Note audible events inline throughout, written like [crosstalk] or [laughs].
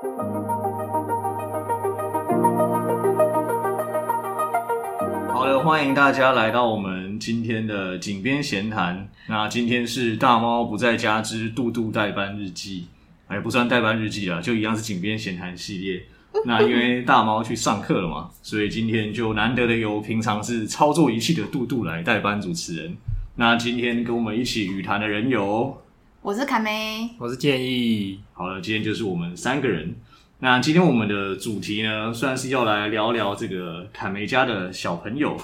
好的，欢迎大家来到我们今天的井边闲谈。那今天是大猫不在家之杜杜代班日记，哎，不算代班日记啊，就一样是井边闲谈系列。那因为大猫去上课了嘛，所以今天就难得的由平常是操作仪器的杜杜来代班主持人。那今天跟我们一起语谈的人有，我是凯梅，我是建议。好了，今天就是我们三个人。那今天我们的主题呢，算是要来聊聊这个凯梅家的小朋友。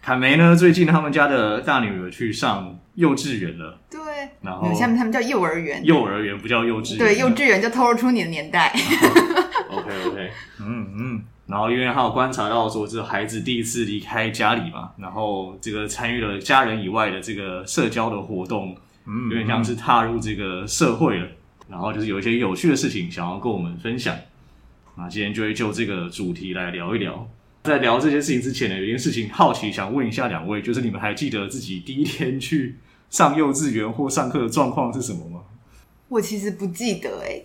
凯梅呢，最近他们家的大女儿去上幼稚园了。对，然后下面他们叫幼儿园，幼儿园不叫幼稚园。对，幼稚园就透露出你的年代。[laughs] OK OK，嗯嗯。然后因为他有观察到说，这孩子第一次离开家里嘛，然后这个参与了家人以外的这个社交的活动，嗯，有点像是踏入这个社会了。然后就是有一些有趣的事情想要跟我们分享。那今天就会就这个主题来聊一聊。在聊这些事情之前呢，有一件事情好奇想问一下两位，就是你们还记得自己第一天去上幼稚园或上课的状况是什么吗？我其实不记得哎。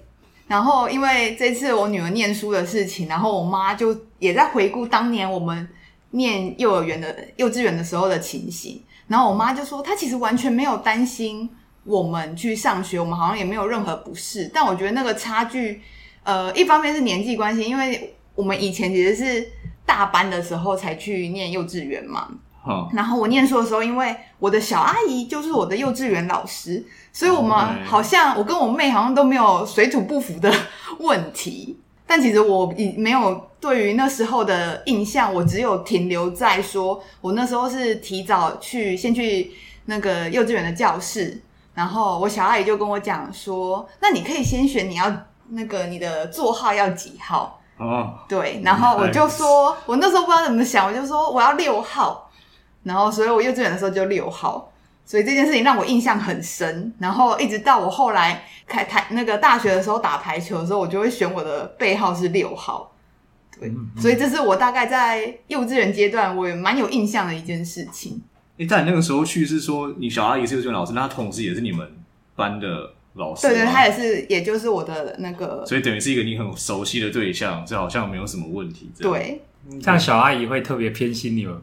然后因为这次我女儿念书的事情，然后我妈就也在回顾当年我们念幼儿园的幼稚园的时候的情形。然后我妈就说，她其实完全没有担心我们去上学，我们好像也没有任何不适。但我觉得那个差距，呃，一方面是年纪关系，因为我们以前其实是大班的时候才去念幼稚园嘛。哦。然后我念书的时候，因为我的小阿姨就是我的幼稚园老师，所以我们好像我跟我妹好像都没有水土不服的问题。但其实我已没有对于那时候的印象，我只有停留在说我那时候是提早去先去那个幼稚园的教室，然后我小阿姨就跟我讲说，那你可以先选你要那个你的座号要几号。哦，对，然后我就说，我那时候不知道怎么想，我就说我要六号，然后所以我幼稚园的时候就六号，所以这件事情让我印象很深。然后一直到我后来开台那个大学的时候打排球的时候，我就会选我的背号是六号。对，嗯嗯，所以这是我大概在幼稚园阶段我也蛮有印象的一件事情。诶，在你那个时候去是说你小阿姨是幼稚园老师，那她同时也是你们班的。老师对对，她也是，也就是我的那个，所以等于是一个你很熟悉的对象，这好像没有什么问题。对，像小阿姨会特别偏心你们吗？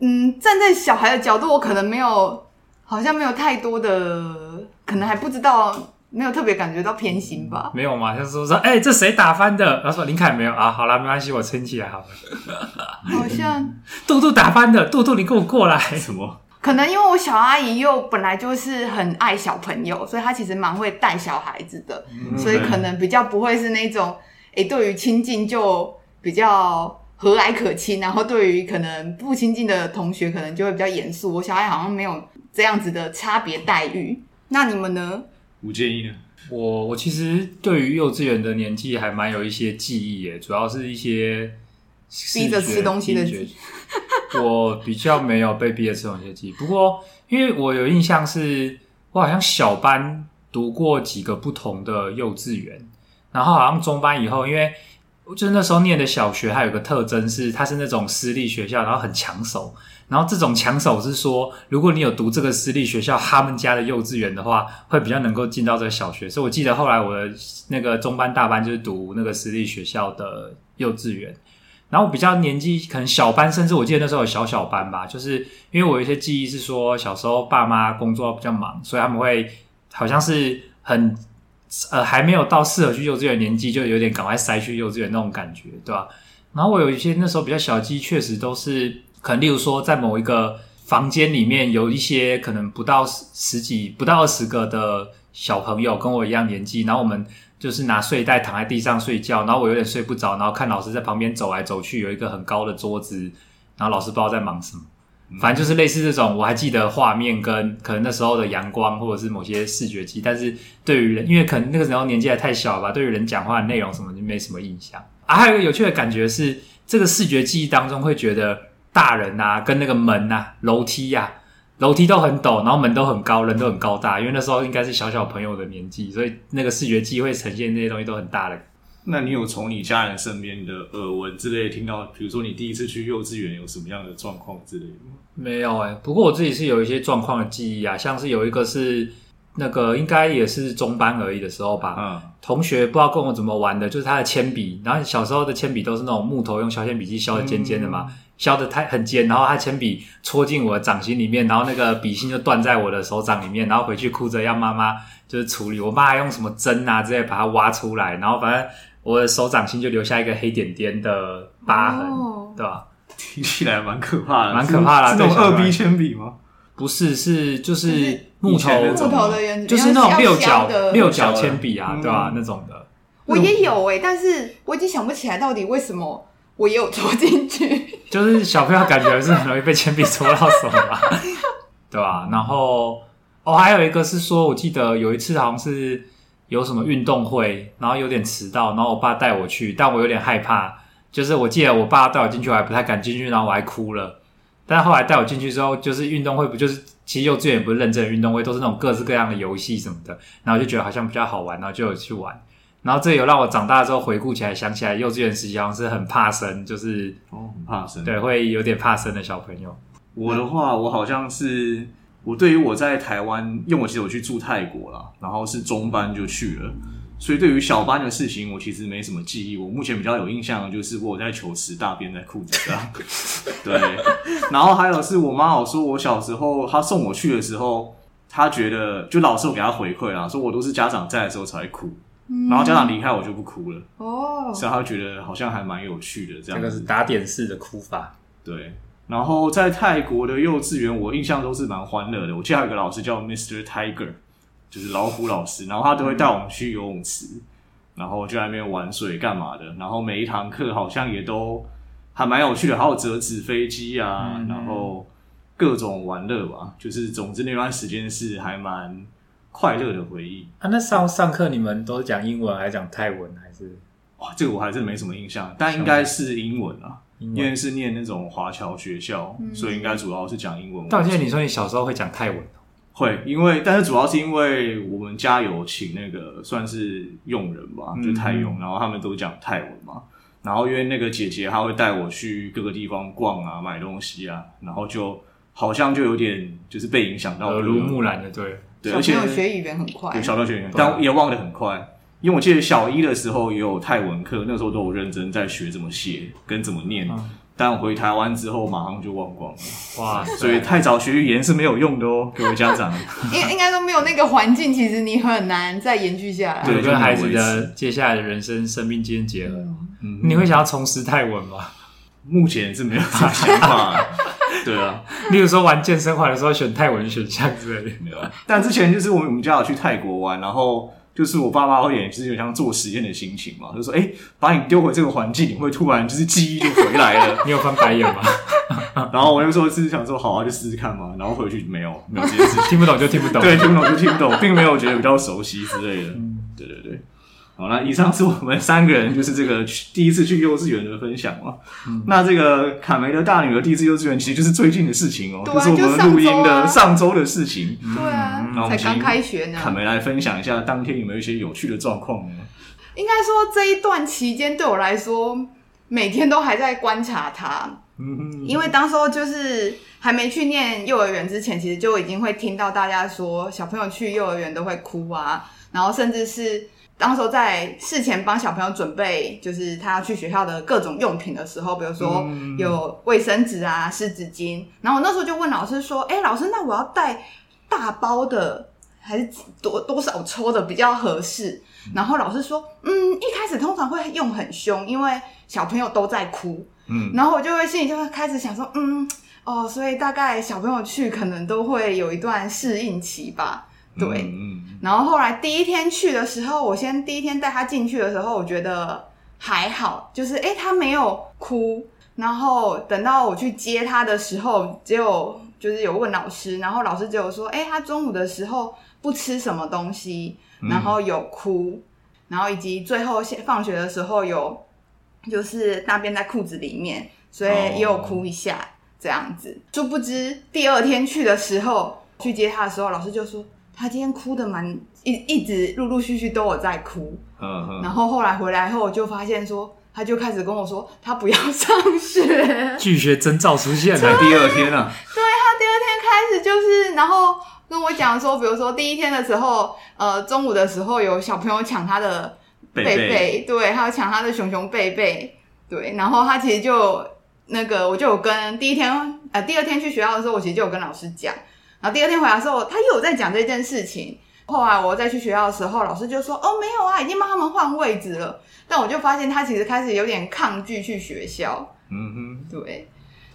嗯，站在小孩的角度，我可能没有，好像没有太多的，可能还不知道，没有特别感觉到偏心吧。没有嘛？就是说说，哎、欸，这谁打翻的？他说林凯没有啊，好啦，没关系，我撑起来好了。好像 [laughs] 杜杜打翻的，杜杜你跟我过来。什么？可能因为我小阿姨又本来就是很爱小朋友，所以她其实蛮会带小孩子的，嗯、所以可能比较不会是那种，诶，对于亲近就比较和蔼可亲，然后对于可能不亲近的同学，可能就会比较严肃。我小孩好像没有这样子的差别待遇。那你们呢？吴建议呢？我我其实对于幼稚园的年纪还蛮有一些记忆耶，主要是一些逼着吃东西的记忆。[laughs] 我比较没有被逼着吃东西的记忆，不过因为我有印象是，我好像小班读过几个不同的幼稚园，然后好像中班以后，因为就是那时候念的小学，还有个特征是，它是那种私立学校，然后很抢手，然后这种抢手是说，如果你有读这个私立学校他们家的幼稚园的话，会比较能够进到这个小学，所以我记得后来我的那个中班大班就是读那个私立学校的幼稚园。然后我比较年纪可能小班，甚至我记得那时候有小小班吧，就是因为我有一些记忆是说小时候爸妈工作比较忙，所以他们会好像是很呃还没有到适合去幼稚园年纪，就有点赶快塞去幼稚园那种感觉，对吧？然后我有一些那时候比较小鸡，确实都是可能例如说在某一个房间里面有一些可能不到十十几不到二十个的小朋友跟我一样年纪，然后我们。就是拿睡袋躺在地上睡觉，然后我有点睡不着，然后看老师在旁边走来走去，有一个很高的桌子，然后老师不知道在忙什么，反正就是类似这种，我还记得画面跟可能那时候的阳光或者是某些视觉记忆，但是对于人，因为可能那个时候年纪还太小吧，对于人讲话的内容什么就没什么印象。啊，还有一个有趣的感觉是，这个视觉记忆当中会觉得大人啊，跟那个门啊、楼梯呀、啊。楼梯都很陡，然后门都很高，人都很高大，因为那时候应该是小小朋友的年纪，所以那个视觉记忆会呈现那些东西都很大的。那你有从你家人身边的耳闻之类听到，比如说你第一次去幼稚园有什么样的状况之类的吗？没有哎、欸，不过我自己是有一些状况的记忆啊，像是有一个是那个应该也是中班而已的时候吧。嗯，同学不知道跟我怎么玩的，就是他的铅笔，然后小时候的铅笔都是那种木头用削铅笔机削的尖尖的嘛，削的太很尖，然后他铅笔戳进我的掌心里面，然后那个笔芯就断在我的手掌里面，然后回去哭着要妈妈就是处理，我妈还用什么针啊之类把它挖出来，然后反正我的手掌心就留下一个黑点点的疤痕，哦、对吧？听起来蛮可怕的，蛮可怕的，是那种二 B 铅笔吗？不是，是就是木头木头的原就是那种六角六角铅笔啊，对吧？那种的。我也有哎，但是我已经想不起来到底为什么我也有戳进去。就是小朋友感觉是很容易被铅笔戳到手吧，[laughs] 对吧？然后哦，还有一个是说，我记得有一次好像是有什么运动会，然后有点迟到，然后我爸带我去，但我有点害怕。就是我记得我爸带我进去，我还不太敢进去，然后我还哭了。但后来带我进去之后，就是运动会不就是其实幼稚园也不是认真的运动会，都是那种各式各样的游戏什么的，然后就觉得好像比较好玩，然后就有去玩。然后这有让我长大之后回顾起来，想起来幼稚园时期好像是很怕生，就是哦很怕生，对，会有点怕生的小朋友。我的话，我好像是我对于我在台湾，因为我其实我去住泰国啦，然后是中班就去了。所以对于小班的事情，我其实没什么记忆。我目前比较有印象的就是我在球池大便在裤子上，[laughs] 对。然后还有是我妈有说，我小时候她送我去的时候，她觉得就老师有给她回馈啊，说我都是家长在的时候才会哭，然后家长离开我就不哭了。哦，所以她觉得好像还蛮有趣的这样。这个是打点式的哭法。对。然后在泰国的幼稚园，我印象都是蛮欢乐的。我记得还有一个老师叫 Mr. Tiger。就是老虎老师，然后他都会带我们去游泳池，嗯、然后就在那边玩水干嘛的。然后每一堂课好像也都还蛮有趣的，还有折纸飞机啊，嗯、然后各种玩乐吧。就是总之那段时间是还蛮快乐的回忆。啊，那上上课你们都是讲英文还是讲泰文还是？哇，这个我还是没什么印象，但应该是英文啊，文因为是念那种华侨学校，嗯、所以应该主要是讲英文。但我记得你说你小时候会讲泰文。会，因为但是主要是因为我们家有请那个算是佣人吧，就泰佣，然后他们都讲泰文嘛。然后因为那个姐姐她会带我去各个地方逛啊，买东西啊，然后就好像就有点就是被影响到耳濡目染的，对对。而且小朋友学语言很快，对，小朋友学语言，但也忘得很快。因为我记得小一的时候也有泰文课，那时候都有认真在学怎么写跟怎么念。但我回台湾之后，马上就忘光了。哇，所以太早学语言是没有用的哦，各位家长。[laughs] 应应该都没有那个环境，其实你很难再延续下来。对，跟孩子的接下来的人生生命间结合。嗯，你会想要重拾泰文吗？目前是没有这个想法。[laughs] 对啊，例如说玩健身环的时候选泰文选项之类的，没有。但之前就是我们我们家有去泰国玩，然后。就是我爸妈会演，就是有像做实验的心情嘛，就说：“哎、欸，把你丢回这个环境，你会突然就是记忆就回来了。[laughs] ”你有翻白眼吗？[laughs] 然后我那时候是想说：“好啊，就试试看嘛。”然后回去没有，没有这件事情，[laughs] 听不懂就听不懂，对，听不懂就听不懂，并没有觉得比较熟悉之类的。嗯，对对对。好，那以上是我们三个人就是这个第一次去幼稚园的分享哦。嗯，那这个卡梅的大女儿第一次幼稚园，其实就是最近的事情哦、就是我们录音的上周的事情。对啊，才刚开学呢。卡梅来分享一下当天有没有一些有趣的状况呢？应该说这一段期间对我来说，每天都还在观察他。嗯哼，因为当时候就是还没去念幼儿园之前，其实就已经会听到大家说小朋友去幼儿园都会哭啊，然后甚至是。当时候在事前帮小朋友准备，就是他要去学校的各种用品的时候，比如说有卫生纸啊、湿纸巾，然后我那时候就问老师说：“哎，老师，那我要带大包的还是多多少抽的比较合适？”然后老师说：“嗯，一开始通常会用很凶，因为小朋友都在哭。”嗯，然后我就会心里就会开始想说：“嗯，哦，所以大概小朋友去可能都会有一段适应期吧。”对，然后后来第一天去的时候，我先第一天带他进去的时候，我觉得还好，就是诶他没有哭。然后等到我去接他的时候，只有就是有问老师，然后老师只有说，诶他中午的时候不吃什么东西，然后有哭，然后以及最后放学的时候有就是大便在裤子里面，所以也有哭一下这样子。殊不知第二天去的时候，去接他的时候，老师就说。他今天哭的蛮一一直陆陆续续都有在哭，嗯嗯，然后后来回来后我就发现说，他就开始跟我说他不要上学，[laughs] 拒学征兆出现了，第二天啊，对，他第二天开始就是，然后跟我讲说，比如说第一天的时候，呃，中午的时候有小朋友抢他的贝贝，贝贝。对，还有抢他的熊熊贝贝，对，然后他其实就那个，我就有跟第一天，呃，第二天去学校的时候，我其实就有跟老师讲，然后第二天回来的时候，他又有在讲这件事情。后来我再去学校的时候，老师就说：“哦，没有啊，已经帮他们换位置了。”但我就发现他其实开始有点抗拒去学校。嗯哼，对。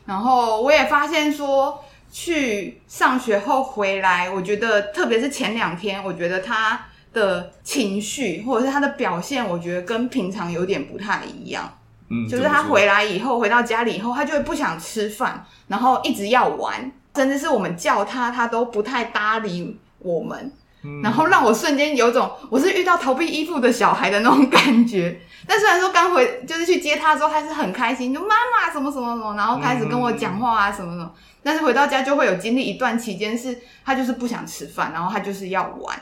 然后我也发现说，去上学后回来，我觉得特别是前两天，我觉得他的情绪或者是他的表现，我觉得跟平常有点不太一样。嗯，就是他回来以后，回到家里以后，他就会不想吃饭，然后一直要玩，甚至是我们叫他，他都不太搭理我们。然后让我瞬间有种我是遇到逃避依附的小孩的那种感觉。[laughs] 但虽然说刚回就是去接他的时候，他是很开心，就妈妈什么什么什么，然后开始跟我讲话啊什么什么。但是回到家就会有经历一段期间，是他就是不想吃饭，然后他就是要玩。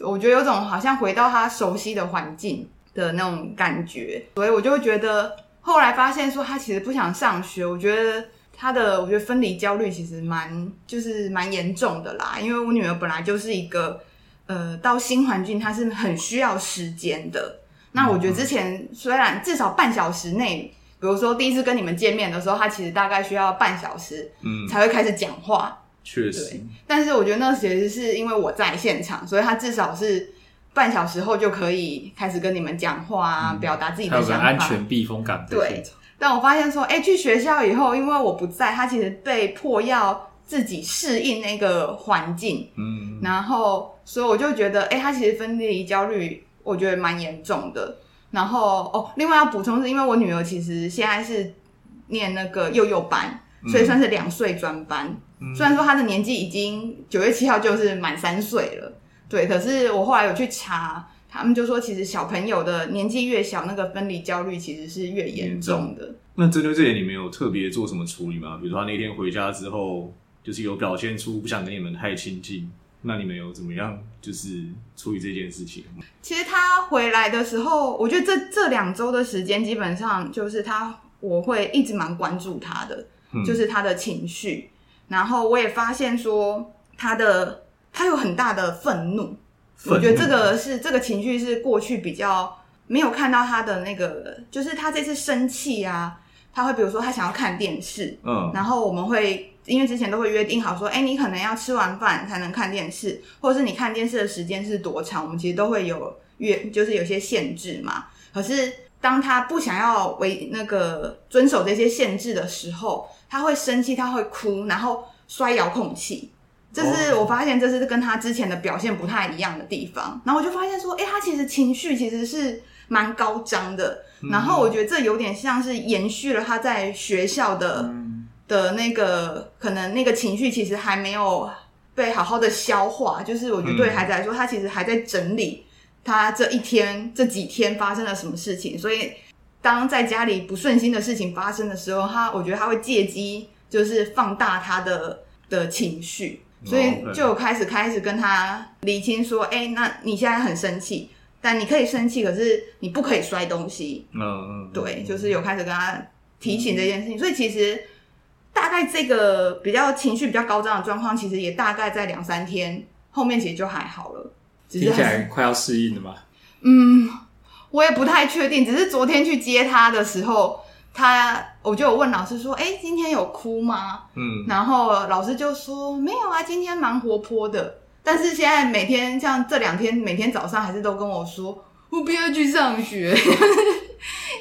我觉得有种好像回到他熟悉的环境的那种感觉，所以我就会觉得后来发现说他其实不想上学。我觉得他的我觉得分离焦虑其实蛮就是蛮严重的啦，因为我女儿本来就是一个。呃，到新环境她是很需要时间的。那我觉得之前虽然至少半小时内，比如说第一次跟你们见面的时候，她其实大概需要半小时，嗯，才会开始讲话。确实，但是我觉得那其实是因为我在现场，所以她至少是半小时后就可以开始跟你们讲话啊，嗯、表达自己的想法，安全避风港。对。但我发现说，哎、欸，去学校以后，因为我不在，他其实被迫要。自己适应那个环境，嗯，然后，所以我就觉得，哎、欸，他其实分离焦虑，我觉得蛮严重的。然后，哦，另外要补充是，因为我女儿其实现在是念那个幼幼班，所以算是两岁专班。嗯、虽然说她的年纪已经九月七号就是满三岁了，对，可是我后来有去查，他们就说，其实小朋友的年纪越小，那个分离焦虑其实是越严重的。那针对这点，你们有特别做什么处理吗？比如说他那天回家之后。就是有表现出不想跟你们太亲近，那你们有怎么样就是处理这件事情？其实他回来的时候，我觉得这这两周的时间，基本上就是他我会一直蛮关注他的，嗯、就是他的情绪。然后我也发现说他的他有很大的愤怒，愤怒，我觉得这个是这个情绪是过去比较没有看到他的那个，就是他这次生气啊，他会比如说他想要看电视，嗯，然后我们会。因为之前都会约定好说，哎，你可能要吃完饭才能看电视，或者是你看电视的时间是多长，我们其实都会有约，就是有些限制嘛。可是当他不想要为那个遵守这些限制的时候，他会生气，他会哭，然后摔遥控器。这是我发现，这是跟他之前的表现不太一样的地方。然后我就发现说，哎，他其实情绪其实是蛮高涨的。然后我觉得这有点像是延续了他在学校的。的那个可能那个情绪其实还没有被好好的消化，就是我觉得对孩子来说，他其实还在整理他这一天这几天发生了什么事情，所以当在家里不顺心的事情发生的时候，他我觉得他会借机就是放大他的的情绪，所以就开始开始跟他理清说，哎，那你现在很生气，但你可以生气，可是你不可以摔东西。嗯嗯，对，就是有开始跟他提醒这件事情，所以其实。大概这个比较情绪比较高涨的状况，其实也大概在两三天后面，其实就还好了。听起来快要适应了吗？嗯，我也不太确定。只是昨天去接他的时候，他我就有问老师说：“哎，今天有哭吗？”嗯，然后老师就说：“没有啊，今天蛮活泼的。”但是现在每天像这两天，每天早上还是都跟我说：“我不要去上学。[laughs] ”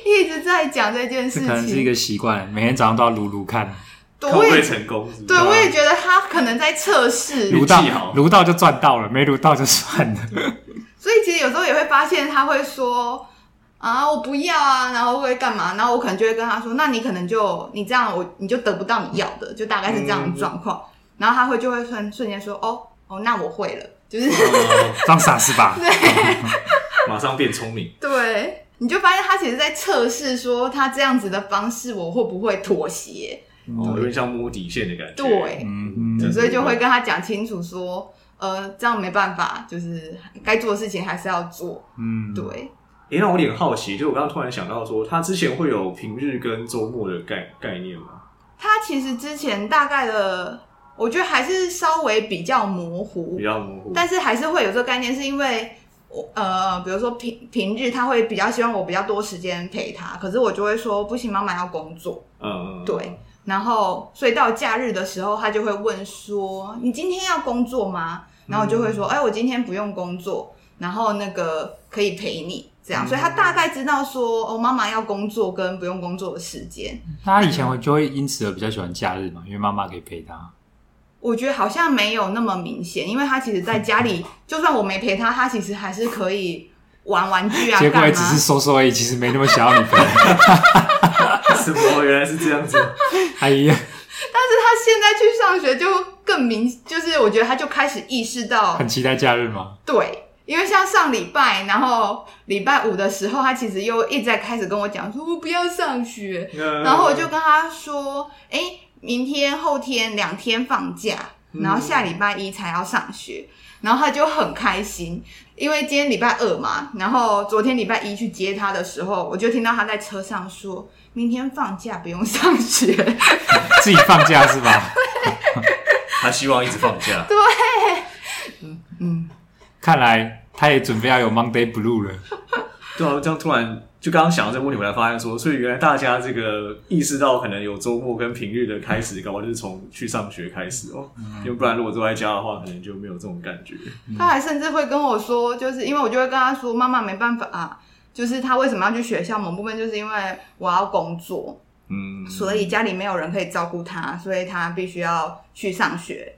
一直在讲这件事情，可能是一个习惯，每天早上都要撸撸看。会不会成功？对，我也觉得他可能在测试。撸到，撸到就赚到了，没撸到就算了。[laughs] 所以其实有时候也会发现，他会说啊，我不要啊，然后会干嘛？然后我可能就会跟他说，那你可能就你这样，我你就得不到你要的，就大概是这样的状况。嗯、然后他会就会瞬瞬间说，哦哦，那我会了，就是装傻是吧？[laughs] 对，[laughs] 马上变聪明。对，你就发现他其实在测试，说他这样子的方式，我会不会妥协？哦，有点像摸底线的感觉。对，嗯，所以就会跟他讲清楚说，呃，这样没办法，就是该做的事情还是要做。嗯，对。诶、欸，那我有点好奇，就是我刚刚突然想到说，他之前会有平日跟周末的概概念吗？他其实之前大概的我觉得还是稍微比较模糊，比较模糊，但是还是会有这个概念，是因为我呃，比如说平平日他会比较希望我比较多时间陪他，可是我就会说不行，妈妈要工作，嗯，对，然后所以到假日的时候，他就会问说，你今天要工作吗？然后我就会说，哎、欸，我今天不用工作，然后那个可以陪你。这样，所以他大概知道说，哦，妈妈要工作跟不用工作的时间。他以前会就会因此而比较喜欢假日嘛，因为妈妈可以陪他。我觉得好像没有那么明显，因为他其实在家里，[laughs] 就算我没陪他，他其实还是可以玩玩具啊。结果也只是说说而已，其实没那么想要你陪。[laughs] 什么？原来是这样子。[laughs] 哎呀，但是他现在去上学就更明，就是我觉得他就开始意识到，很期待假日吗？对。因为像上礼拜，然后礼拜五的时候，他其实又一直在开始跟我讲说，我不要上学。然后我就跟他说，哎，明天后天两天放假，然后下礼拜一才要上学。然后他就很开心，因为今天礼拜二嘛，然后昨天礼拜一去接他的时候，我就听到他在车上说，明天放假不用上学，[laughs] 自己放假是吧？[laughs] 他希望一直放假。对，嗯嗯。看来他也准备要有 Monday Blue 了。[laughs] 对啊，这样突然就刚刚想到这个问题，我才发现说，所以原来大家这个意识到可能有周末跟平日的开始，搞不好就是从去上学开始哦。嗯、因为不然如果都在家的话，可能就没有这种感觉。他还甚至会跟我说，就是因为我就会跟他说，妈妈没办法啊，就是他为什么要去学校？某部分就是因为我要工作，嗯，所以家里没有人可以照顾他，所以他必须要去上学。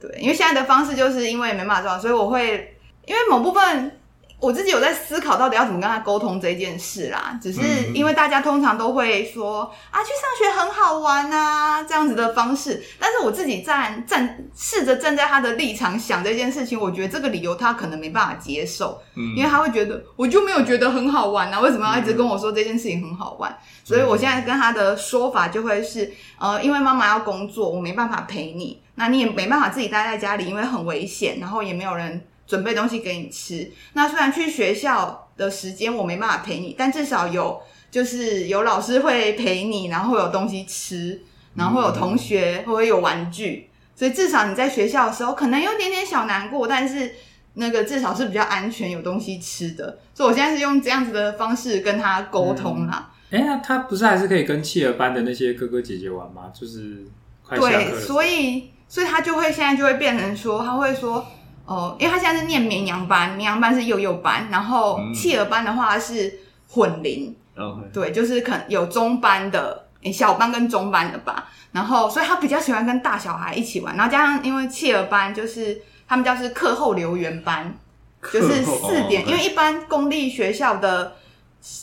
对，因为现在的方式就是因为没办法照顾，所以我会。因为某部分我自己有在思考，到底要怎么跟他沟通这件事啦。只是因为大家通常都会说啊，去上学很好玩啊，这样子的方式。但是我自己站站试着站在他的立场想这件事情，我觉得这个理由他可能没办法接受，因为他会觉得我就没有觉得很好玩啊，为什么要一直跟我说这件事情很好玩？所以我现在跟他的说法就会是，呃，因为妈妈要工作，我没办法陪你，那你也没办法自己待在家里，因为很危险，然后也没有人。准备东西给你吃。那虽然去学校的时间我没办法陪你，但至少有就是有老师会陪你，然后会有东西吃，然后会有同学，会有玩具。所以至少你在学校的时候可能有点点小难过，但是那个至少是比较安全，有东西吃的。所以我现在是用这样子的方式跟他沟通啦。哎、嗯，那他不是还是可以跟企鹅班的那些哥哥姐姐玩吗？就是快对，所以所以他就会现在就会变成说，他会说。哦，因为他现在是念绵羊班，绵羊班是幼幼班，然后弃儿班的话是混龄，嗯、对，就是可能有中班的，诶小班跟中班的吧。然后，所以他比较喜欢跟大小孩一起玩。然后加上，因为弃儿班就是他们叫是课后留园班，就是四点，哦、因为一般公立学校的，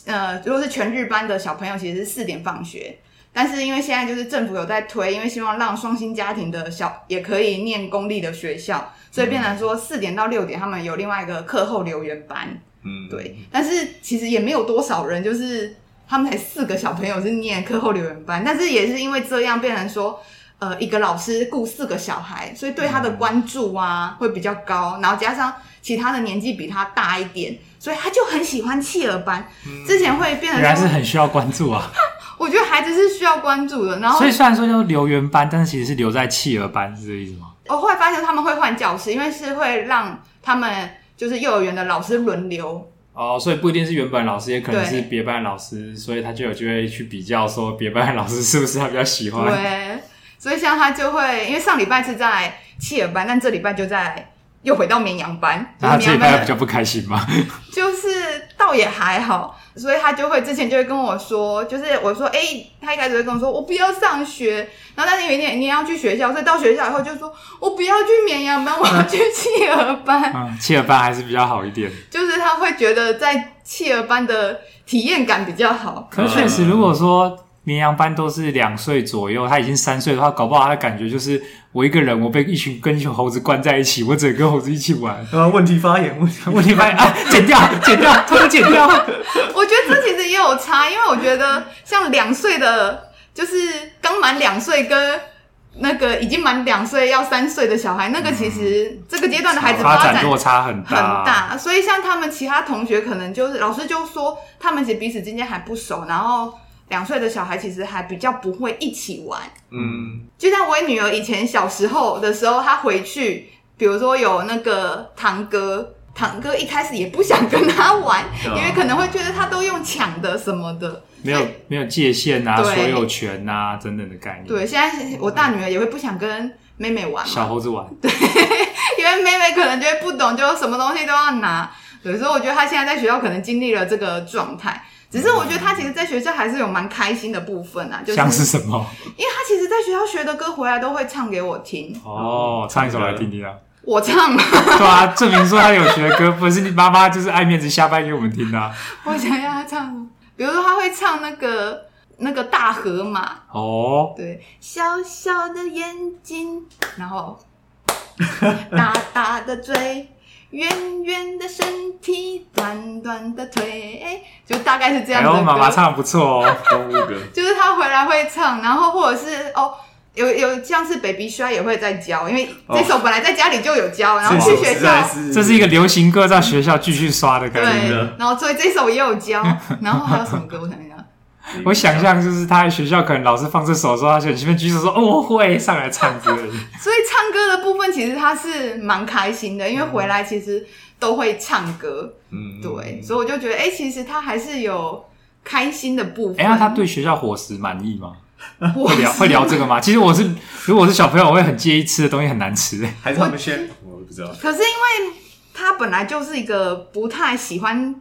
呃，如果是全日班的小朋友，其实是四点放学。但是因为现在就是政府有在推，因为希望让双薪家庭的小也可以念公立的学校，所以变成说四点到六点他们有另外一个课后留园班。嗯，对。但是其实也没有多少人，就是他们才四个小朋友是念课后留园班，但是也是因为这样变成说，呃，一个老师顾四个小孩，所以对他的关注啊会比较高，然后加上其他的年纪比他大一点，所以他就很喜欢弃儿班。之前会变得原来是很需要关注啊。[laughs] 我觉得孩子是需要关注的，然后所以虽然说叫留园班，但是其实是留在弃儿班，是这个意思吗？我后来发现他们会换教室，因为是会让他们就是幼儿园的老师轮流哦，所以不一定是原本老师，也可能是别班老师，所以他就有机会去比较说别班老师是不是他比较喜欢。对，所以像他就会，因为上礼拜是在弃儿班，但这礼拜就在又回到绵羊班，[laughs] 那他这礼拜比较不开心吗？[laughs] 就是倒也还好。所以他就会之前就会跟我说，就是我说，哎、欸，他一开始会跟我说，我不要上学。然后但是有一天你要去学校，所以到学校以后就说，我不要去绵羊班，我要去企鹅班。[laughs] 嗯，企鹅班还是比较好一点。就是他会觉得在企鹅班的体验感比较好。可确实，如果说。绵羊班都是两岁左右，他已经三岁的话，搞不好他的感觉就是我一个人，我被一群跟一群猴子关在一起，我只能跟猴子一起玩。啊，[laughs] 问题发言，问题问题发言啊，剪掉，[laughs] 剪掉，偷偷剪掉。我觉得这其实也有差，因为我觉得像两岁的，就是刚满两岁跟那个已经满两岁要三岁的小孩，那个其实这个阶段的孩子发展落差很大很大，所以像他们其他同学可能就是老师就说他们其实彼此之间还不熟，然后。两岁的小孩其实还比较不会一起玩。嗯，就像我女儿以前小时候的时候，她回去，比如说有那个堂哥，堂哥一开始也不想跟她玩，[laughs] 因为可能会觉得他都用抢的什么的，没有没有界限啊，所有权啊等等的概念。对，现在我大女儿也会不想跟妹妹玩，小猴子玩。[laughs] 对，因为妹妹可能觉得不懂，就什么东西都要拿。对，所以我觉得她现在在学校可能经历了这个状态。只是我觉得他其实在学校还是有蛮开心的部分啊，就是像是什么？因为他其实在学校学的歌回来都会唱给我听。哦，唱一首来听听啊！我唱。对啊，证明说他有学歌，不是你妈妈就是爱面子瞎掰给我们听的啊。我想要他唱，比如说他会唱那个那个大河马。哦。对，小小的眼睛，然后大大的嘴。圆圆的身体，短短的腿，就大概是这样子。然后妈妈唱的不错哦，[laughs] 动物歌。就是他回来会唱，然后或者是哦，有有像是 Baby Shark 也会在教，因为这首本来在家里就有教，然后去学校，这是一个流行歌，在学校继续刷的感觉。对，然后所以这首也有教，然后还有什么歌？我想一下。我想象就是他在学校，可能老师放这首的时候，他就前面举手说：“哦，我会上来唱歌。[laughs] ”所以唱歌的部分其实他是蛮开心的，因为回来其实都会唱歌。嗯，对，所以我就觉得，哎、欸，其实他还是有开心的部分。哎、欸，那他对学校伙食满意吗？[laughs] 会聊会聊这个吗？其实我是，如果我是小朋友，我会很介意吃的东西很难吃。还是他们先？我不知道。可是因为他本来就是一个不太喜欢。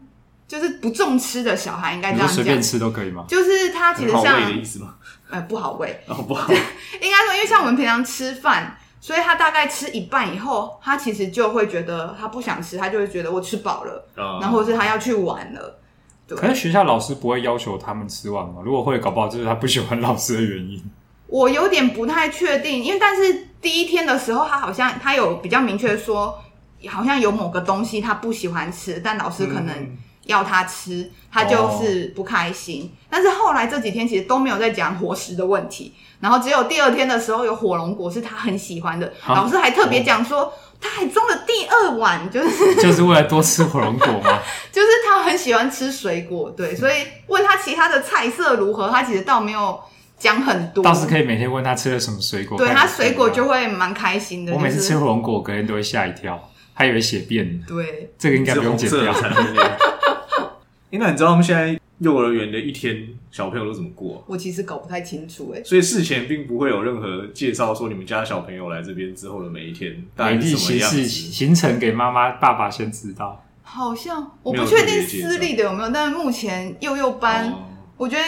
就是不重吃的小孩，应该这样讲。随便吃都可以吗？就是他其实像，好的意思吗？呃，不好喂。哦，不好。[laughs] 应该说，因为像我们平常吃饭，所以他大概吃一半以后，他其实就会觉得他不想吃，他就会觉得我吃饱了，嗯、然后是他要去玩了。对。可是学校老师不会要求他们吃完吗？如果会，搞不好就是他不喜欢老师的原因。我有点不太确定，因为但是第一天的时候，他好像他有比较明确说，好像有某个东西他不喜欢吃，但老师可能、嗯。要他吃，他就是不开心。Oh. 但是后来这几天其实都没有在讲伙食的问题，然后只有第二天的时候有火龙果是他很喜欢的?老师还特别讲说他还装了第二碗，[laughs] 就是就是为了多吃火龙果吗？[laughs] 就是他很喜欢吃水果，对，所以问他其他的菜色如何，他其实倒没有讲很多。倒是可以每天问他吃了什么水果，对他水果就会蛮开心的。我每次吃火龙果，隔天都会吓一跳，还以为血便。对，这个应该不用剪掉。那你知道他们现在幼儿园的一天小朋友都怎么过？我其实搞不太清楚哎。所以事前并不会有任何介绍说你们家小朋友来这边之后的每一天大概是什么样子，行程给妈妈爸爸先知道。好像我不确定私立的有没有，但是目前幼幼班，哦、我觉得。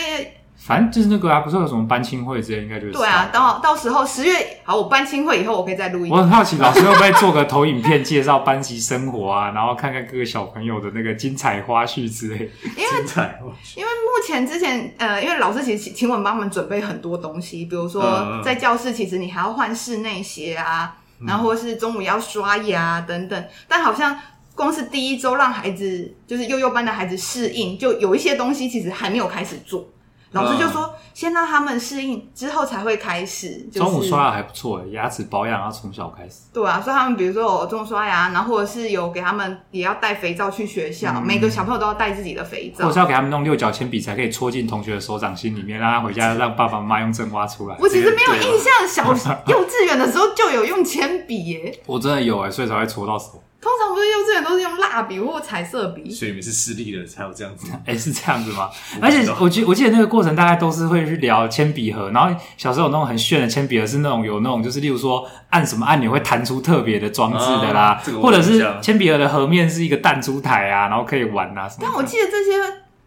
反正就是那个啊，不是有什么班亲会之类，应该就是对啊。到到时候十月好，我班亲会以后，我可以再录一。我很好奇，老师会不会做个投影片介绍班级生活啊？然后看看各个小朋友的那个精彩花絮之类。因为精彩花絮，因为目前之前呃，因为老师其实请我们帮他们准备很多东西，比如说在教室，其实你还要换室内鞋啊，嗯、然后或是中午要刷牙等等。但好像光是第一周让孩子就是幼幼班的孩子适应，就有一些东西其实还没有开始做。老师就说：“先让他们适应，之后才会开始。就是”中午刷牙还不错诶，牙齿保养要从小开始。对啊，所以他们比如说我中午刷牙，然后或者是有给他们也要带肥皂去学校，嗯、每个小朋友都要带自己的肥皂。或者是要给他们弄六角铅笔，才可以戳进同学的手掌心里面，让他回家让爸爸妈妈用针挖出来。我其实没有印象，小 [laughs] 幼稚园的时候就有用铅笔耶。我真的有诶，所以才会戳到手。通常不是幼稚园都是用蜡笔或彩色笔，所以你们是私立的才有这样子。哎、欸，是这样子吗？而且我记我记得那个过程大概都是会去聊铅笔盒，然后小时候有那种很炫的铅笔盒，是那种有那种就是例如说按什么按钮会弹出特别的装置的啦，或者是铅笔盒的盒面是一个弹珠台啊，然后可以玩啊什么。但我记得这些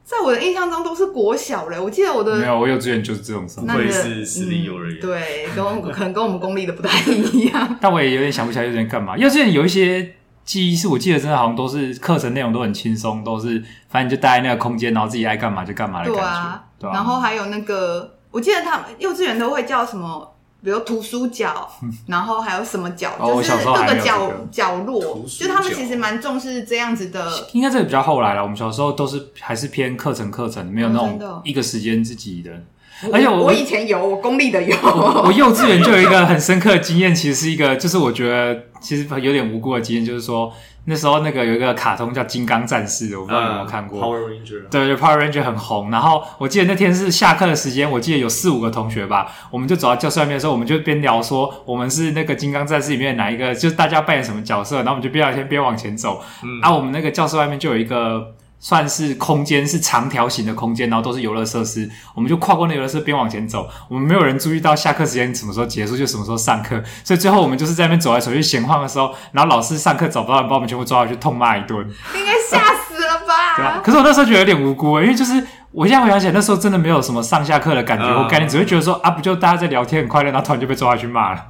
在我的印象中都是国小嘞，我记得我的没有，我幼稚园就是这种什么，会是私立幼儿园、嗯，对，跟 [laughs] 可能跟我们公立的不太一样。但我也有点想不起来幼稚园干嘛，幼稚园有一些。记忆是我记得真的好像都是课程内容都很轻松，都是反正就待在那个空间，然后自己爱干嘛就干嘛的感觉。对啊，对啊，然后还有那个，我记得他们幼稚园都会叫什么，比如图书角，[laughs] 然后还有什么角，哦、就是各个角、这个、角落，就他们其实蛮重视这样子的。应该这个比较后来了，我们小时候都是还是偏课程课程，没有那种一个时间自己的。而且我我以前有，我公立的有。我，幼稚园就有一个很深刻的经验，其实是一个，就是我觉得其实有点无辜的经验，就是说那时候那个有一个卡通叫《金刚战士》，我不知道你有没有看过。Uh, Power Ranger。对对，Power Ranger 很红。然后我记得那天是下课的时间，我记得有四五个同学吧，我们就走到教室外面的时候，我们就边聊说我们是那个金刚战士里面哪一个，就是大家扮演什么角色，然后我们就边聊天边往前走。嗯。啊，我们那个教室外面就有一个。算是空间是长条形的空间，然后都是游乐设施，我们就跨过那游乐设施边往前走。我们没有人注意到下课时间什么时候结束，就什么时候上课。所以最后我们就是在那边走来走去闲晃的时候，然后老师上课找不到人，把我们全部抓回去痛骂一顿。应 [laughs] 该吓死了吧？对啊。可是我那时候觉得有点无辜欸，因为就是我现在回想起来，那时候真的没有什么上下课的感觉或概念，只会觉得说啊，不就大家在聊天很快乐，然后突然就被抓回去骂了。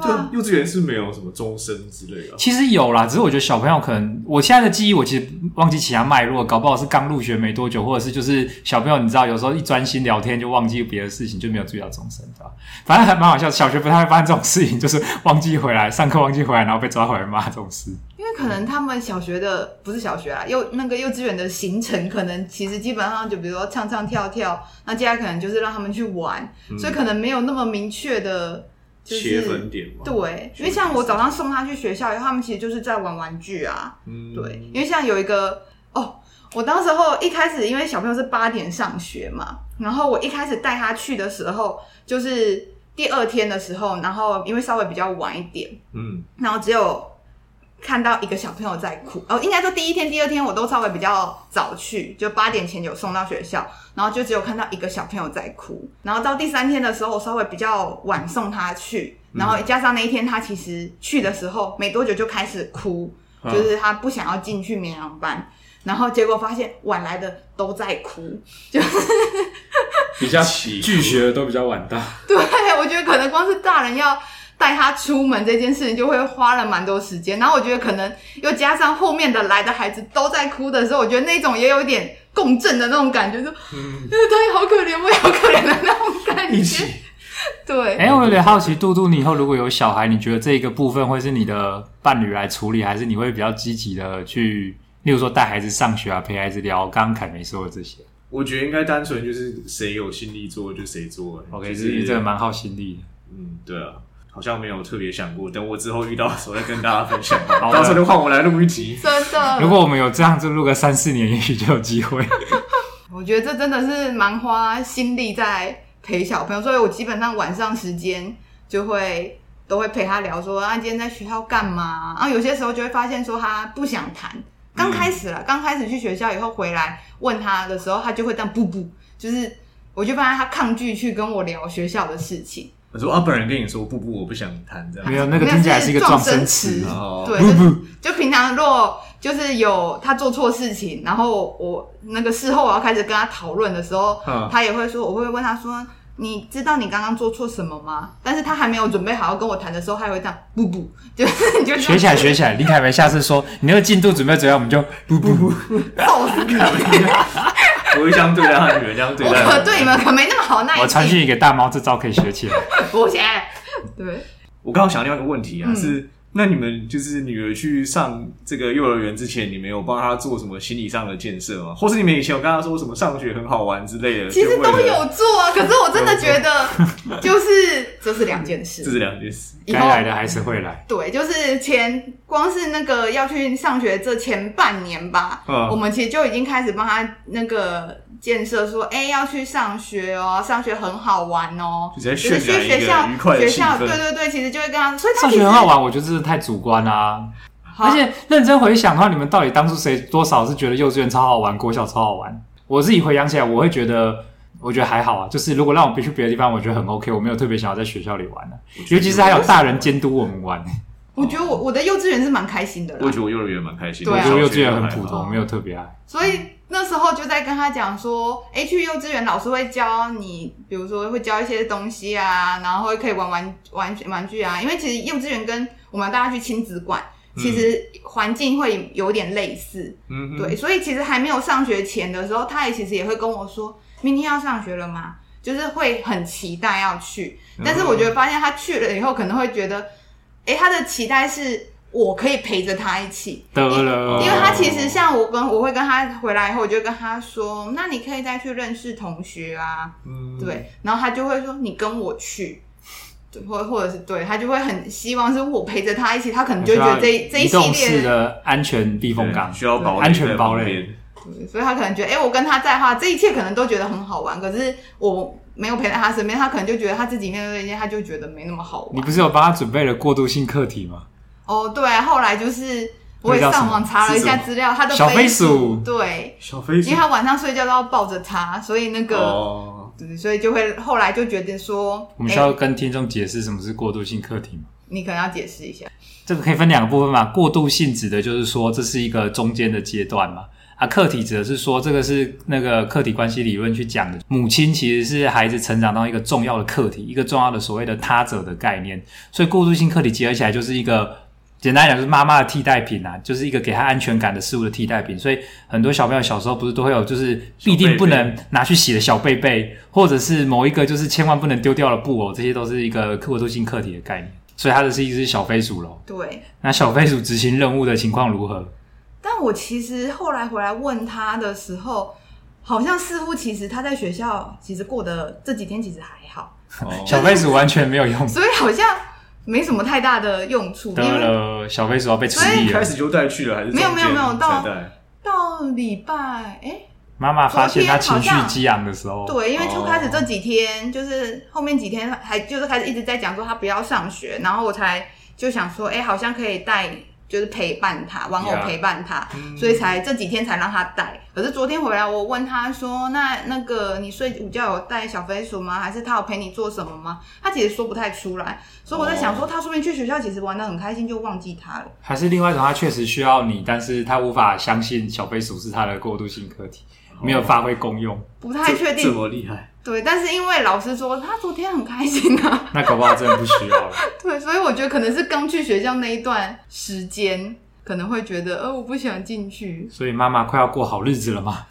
对，幼稚园是没有什么钟声之类的。其实有啦，只是我觉得小朋友可能，我现在的记忆我其实忘记其他脉络，搞不好是刚入学没多久，或者是就是小朋友你知道，有时候一专心聊天就忘记别的事情，就没有注意到钟声，对吧？[laughs] 反正还蛮好笑，小学不太会发生这种事情，就是忘记回来上课，忘记回来，然后被抓回来骂这种事。因为可能他们小学的不是小学啊，幼那个幼稚园的行程，可能其实基本上就比如说唱唱跳跳，那接下来可能就是让他们去玩，嗯、所以可能没有那么明确的。就是、切分点嘛，对，因为像我早上送他去学校以后，他们其实就是在玩玩具啊。嗯，对，因为像有一个哦，我当时候一开始因为小朋友是八点上学嘛，然后我一开始带他去的时候，就是第二天的时候，然后因为稍微比较晚一点，嗯，然后只有。看到一个小朋友在哭，哦，应该说第一天、第二天我都稍微比较早去，就八点前有送到学校，然后就只有看到一个小朋友在哭，然后到第三天的时候，我稍微比较晚送他去，然后加上那一天他其实去的时候没多久就开始哭，就是他不想要进去绵羊班，然后结果发现晚来的都在哭，就 [laughs] 是比较拒学的都比较晚到，[laughs] 对，我觉得可能光是大人要。带他出门这件事情就会花了蛮多时间，然后我觉得可能又加上后面的来的孩子都在哭的时候，我觉得那种也有一点共振的那种感觉，就嗯，他也好可怜，我也好可怜的那种感觉。对，哎、欸，我有点好奇，杜杜，你以后如果有小孩，你觉得这个部分会是你的伴侣来处理，还是你会比较积极的去，例如说带孩子上学啊，陪孩子聊刚刚凯梅说的这些？我觉得应该单纯就是谁有心力做就谁做。OK，是这个蛮耗心力的。嗯，对啊。好像没有特别想过，等我之后遇到的时候再跟大家分享。[laughs] 好，到时候就换我来录一集。真的，如果我们有这样子录个三四年，也许就有机会。我觉得这真的是蛮花心力在陪小朋友，所以我基本上晚上时间就会都会陪他聊说啊，今天在学校干嘛？然后有些时候就会发现说他不想谈。刚开始了，刚开始去学校以后回来问他的时候，他就会这样不不，就是我就发现他抗拒去跟我聊学校的事情。我说啊，本人跟你说，不不，我不想谈这样。没有，那个听起来是一个撞声词。对，不不，就平常如果就是有他做错事情，然后我那个事后我要开始跟他讨论的时候，他也会说，我会问他说，你知道你刚刚做错什么吗？但是他还没有准备好要跟我谈的时候，他也会这样，不不，[laughs] 就是你就学起来学起来。李凯梅下次说你那个进度准备怎样，我们就不不不，揍 [laughs] 死你！我会这样对待他女儿，这样对待。我可对你们可没那么好耐心。我传讯给大猫，这招可以学起来。[laughs] 不行。对。我刚刚想另外一个问题啊，嗯、是那你们就是女儿去上这个幼儿园之前，你们有帮她做什么心理上的建设吗？或是你们以前有跟她说什么上学很好玩之类的？其实都有做啊，可是我真的觉得，[laughs] 就是这是两件事。这是两件事。该来的还是会来。对，就是前光是那个要去上学这前半年吧，嗯、我们其实就已经开始帮她那个。建设说：“哎、欸，要去上学哦，上学很好玩哦。就是去学校，学校，对对对，其实就会跟他，所以他上学很好玩。我觉得这是太主观啦、啊。而且认真回想的话，你们到底当初谁多少是觉得幼稚园超好玩，国小超好玩？我自己回想起来，我会觉得，我觉得还好啊。就是如果让我去别的地方，我觉得很 OK。我没有特别想要在学校里玩的、啊，尤其是还有大人监督我们玩。我觉得我我的幼稚园是蛮开心的啦。我觉得我幼儿园蛮开心的，对啊，我觉得幼稚园很普通，没有特别爱。所以。那时候就在跟他讲说，诶，去幼稚园老师会教你，比如说会教一些东西啊，然后会可以玩玩玩玩具啊。因为其实幼稚园跟我们大家去亲子馆，其实环境会有点类似，嗯，对。所以其实还没有上学前的时候，他也其实也会跟我说，明天要上学了吗？就是会很期待要去。但是我觉得发现他去了以后，可能会觉得，欸，他的期待是。我可以陪着他一起。得了，因为他其实像我跟我会跟他回来以后，我就跟他说，那你可以再去认识同学啊，嗯，对，然后他就会说你跟我去。或或者是对他就会很希望是我陪着他一起，他可能就觉得这这一系列的安全避风港需要保安全堡垒，对，所以他可能觉得，哎、欸，我跟他在的话，这一切可能都觉得很好玩。可是我没有陪在他身边，他可能就觉得他自己面对这些，他就觉得没那么好玩。你不是有帮他准备了过渡性课题吗？哦，对啊，后来就是我也上网查了一下资料，他的小飞鼠，对，小飞鼠，因为他晚上睡觉都要抱着他，所以那个。哦对，所以就会后来就决定说，我们需要跟听众解释什么是过渡性课题吗？你可能要解释一下。这个可以分两个部分嘛？过渡性指的就是说这是一个中间的阶段嘛？啊，客体指的是说这个是那个客体关系理论去讲的。母亲其实是孩子成长到一个重要的课题，一个重要的所谓的他者的概念。所以过渡性课题结合起来就是一个。简单来讲，就是妈妈的替代品啊，就是一个给他安全感的事物的替代品。所以很多小朋友小时候不是都会有，就是必定不能拿去洗的小被被，或者是某一个就是千万不能丢掉的布偶，这些都是一个过渡性课题的概念。所以它的是一只小飞鼠喽。对。那小飞鼠执行任务的情况如何？但我其实后来回来问他的时候，好像似乎其实他在学校其实过得这几天其实还好。哦。小飞鼠完全没有用。[laughs] 所以好像。没什么太大的用处。得了，小飞鼠要被处理了。开始就带去了还是？没有没有没有到到礼拜哎，妈妈发现他情绪激昂的时候，对，因为就开始这几天，就是后面几天还就是开始一直在讲说他不要上学，然后我才就想说，哎，好像可以带。就是陪伴他，玩偶陪伴他，yeah. 所以才这几天才让他带。可是昨天回来，我问他说：“那那个你睡午觉有带小飞鼠吗？还是他有陪你做什么吗？”他其实说不太出来，所以我在想说，他说不定去学校其实玩的很开心，就忘记他了。还是另外一种，他确实需要你，但是他无法相信小飞鼠是他的过渡性课题。没有发挥功用，不太确定，这么厉害。对，但是因为老师说他昨天很开心啊，那搞不好真的不需要了。[laughs] 对，所以我觉得可能是刚去学校那一段时间，可能会觉得，呃，我不想进去。所以妈妈快要过好日子了吗？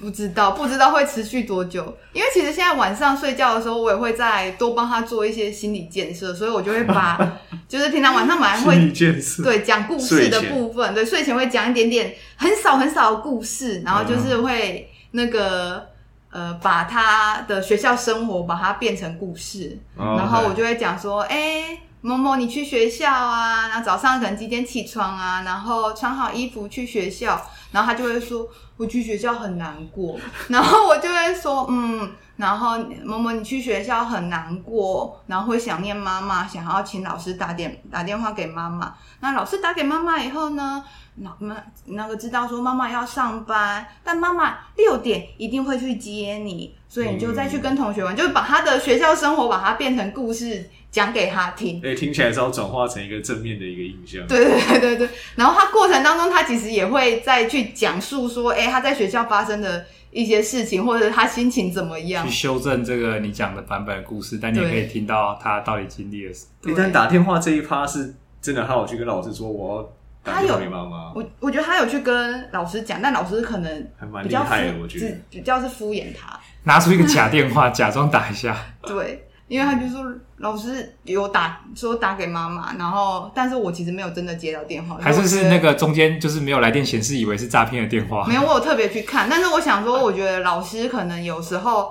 不知道，不知道会持续多久。因为其实现在晚上睡觉的时候，我也会再多帮他做一些心理建设，所以我就会把，[laughs] 就是平常晚上本来会心理建设，对，讲故事的部分，对，睡前会讲一点点很少很少的故事，然后就是会那个呃，把他的学校生活把它变成故事，然后我就会讲说，哎、欸。某某，你去学校啊？然后早上可能几点起床啊？然后穿好衣服去学校，然后他就会说：“我去学校很难过。”然后我就会说：“嗯。”然后某某，你去学校很难过，然后会想念妈妈，想要请老师打电打电话给妈妈。那老师打给妈妈以后呢？那妈那个知道说妈妈要上班，但妈妈六点一定会去接你，所以你就再去跟同学玩，嗯、就是把他的学校生活把它变成故事。讲给他听，哎、欸，听起来是要转化成一个正面的一个印象。对对对对对，然后他过程当中，他其实也会再去讲述说，哎、欸，他在学校发生的一些事情，或者他心情怎么样，去修正这个你讲的版本的故事。但你也可以听到他到底经历了什么。欸、但打电话这一趴是真的，他有去跟老师说我要打电话给妈妈。我我觉得他有去跟老师讲，但老师可能还蛮厉害的，我觉得比较是敷衍他，拿出一个假电话假装打一下。对。因为他就说老师有打说打给妈妈，然后但是我其实没有真的接到电话，还是是那个中间就是没有来电显示，以为是诈骗的电话。没有，我有特别去看，但是我想说，我觉得老师可能有时候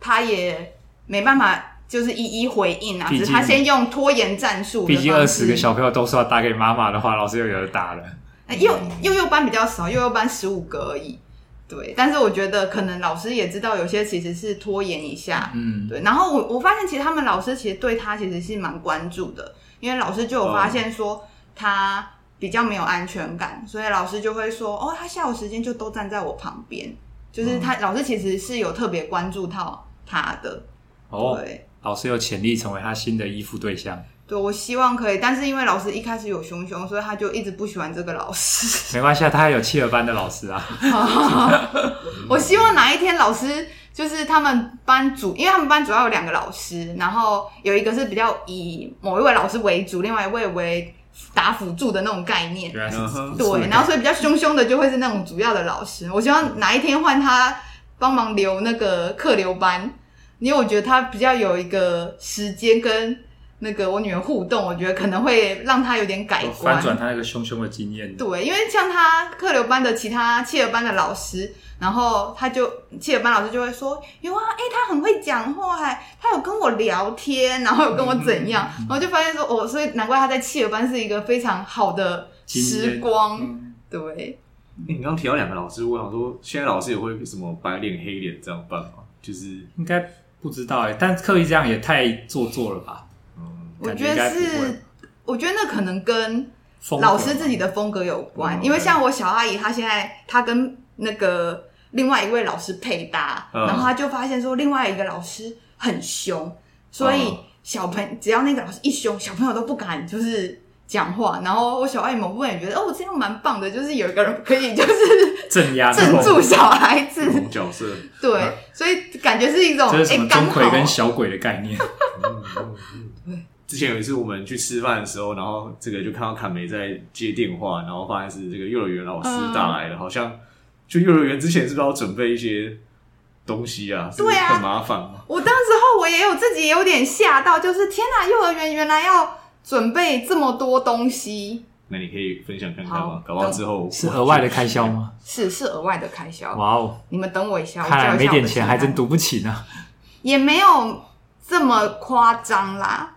他也没办法就是一一回应啊，只是他先用拖延战术。毕竟二十个小朋友都说要打给妈妈的话，老师又有的打了。幼幼幼班比较少，幼幼班十五个而已。对，但是我觉得可能老师也知道有些其实是拖延一下，嗯，对。然后我我发现其实他们老师其实对他其实是蛮关注的，因为老师就有发现说他比较没有安全感，所以老师就会说哦，他下午时间就都站在我旁边，就是他老师其实是有特别关注到他的。哦，对，老师有潜力成为他新的依附对象。对，我希望可以，但是因为老师一开始有熊熊，所以他就一直不喜欢这个老师。[laughs] 没关系啊，他还有企鹅班的老师啊。[laughs] 我希望哪一天老师就是他们班主，因为他们班主要有两个老师，然后有一个是比较以某一位老师为主，另外一位为打辅助的那种概念。对，然后所以比较凶凶的就会是那种主要的老师。我希望哪一天换他帮忙留那个客流班，因为我觉得他比较有一个时间跟。那个我女儿互动，我觉得可能会让她有点改观，翻转她那个凶凶的经验。对，因为像她客流班的其他企鹅班的老师，然后她就企鹅班老师就会说，有啊，哎，她很会讲话，还他有跟我聊天，然后有跟我怎样，嗯、然后就发现说，哦，所以难怪她在企鹅班是一个非常好的时光。嗯、对，你刚刚提到两个老师，我想说，现在老师也会什么白脸黑脸这样办吗？就是应该不知道哎，但刻意这样也太做作了吧？我觉得是，我觉得那可能跟老师自己的风格有关，因为像我小阿姨，她现在她跟那个另外一位老师配搭，然后她就发现说另外一个老师很凶，所以小朋友只要那个老师一凶，小朋友都不敢就是讲话。然后我小阿姨某部分也觉得哦，这样蛮棒的，就是有一个人可以就是 [laughs] 镇压镇住小孩子。角色，对，所以感觉是一种就是什么钟馗跟小鬼的概念。[laughs] [laughs] 之前有一次我们去吃饭的时候，然后这个就看到侃梅在接电话，然后发现是这个幼儿园老师打来的，嗯、好像就幼儿园之前是不是要准备一些东西啊？对啊，很麻烦。我当时候我也有自己也有点吓到，就是天哪，幼儿园原来要准备这么多东西。那你可以分享看看吗？搞完之后是额外的开销吗？是是额外的开销。哇哦！你们等我一下，看来没点钱还真赌不起呢。也没有这么夸张啦。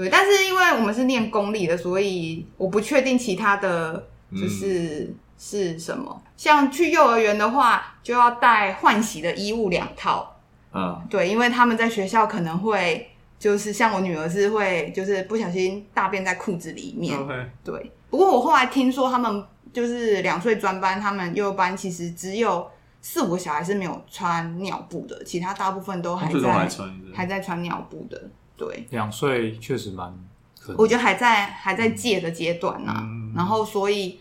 对，但是因为我们是念公立的，所以我不确定其他的就是、嗯、是什么。像去幼儿园的话，就要带换洗的衣物两套。嗯，对，因为他们在学校可能会就是像我女儿是会就是不小心大便在裤子里面。对。不过我后来听说他们就是两岁专班，他们幼儿班其实只有四五个小孩是没有穿尿布的，其他大部分都还在还，还在穿尿布的。对，两岁确实蛮，我觉得还在还在戒的阶段呢、啊。嗯、然后，所以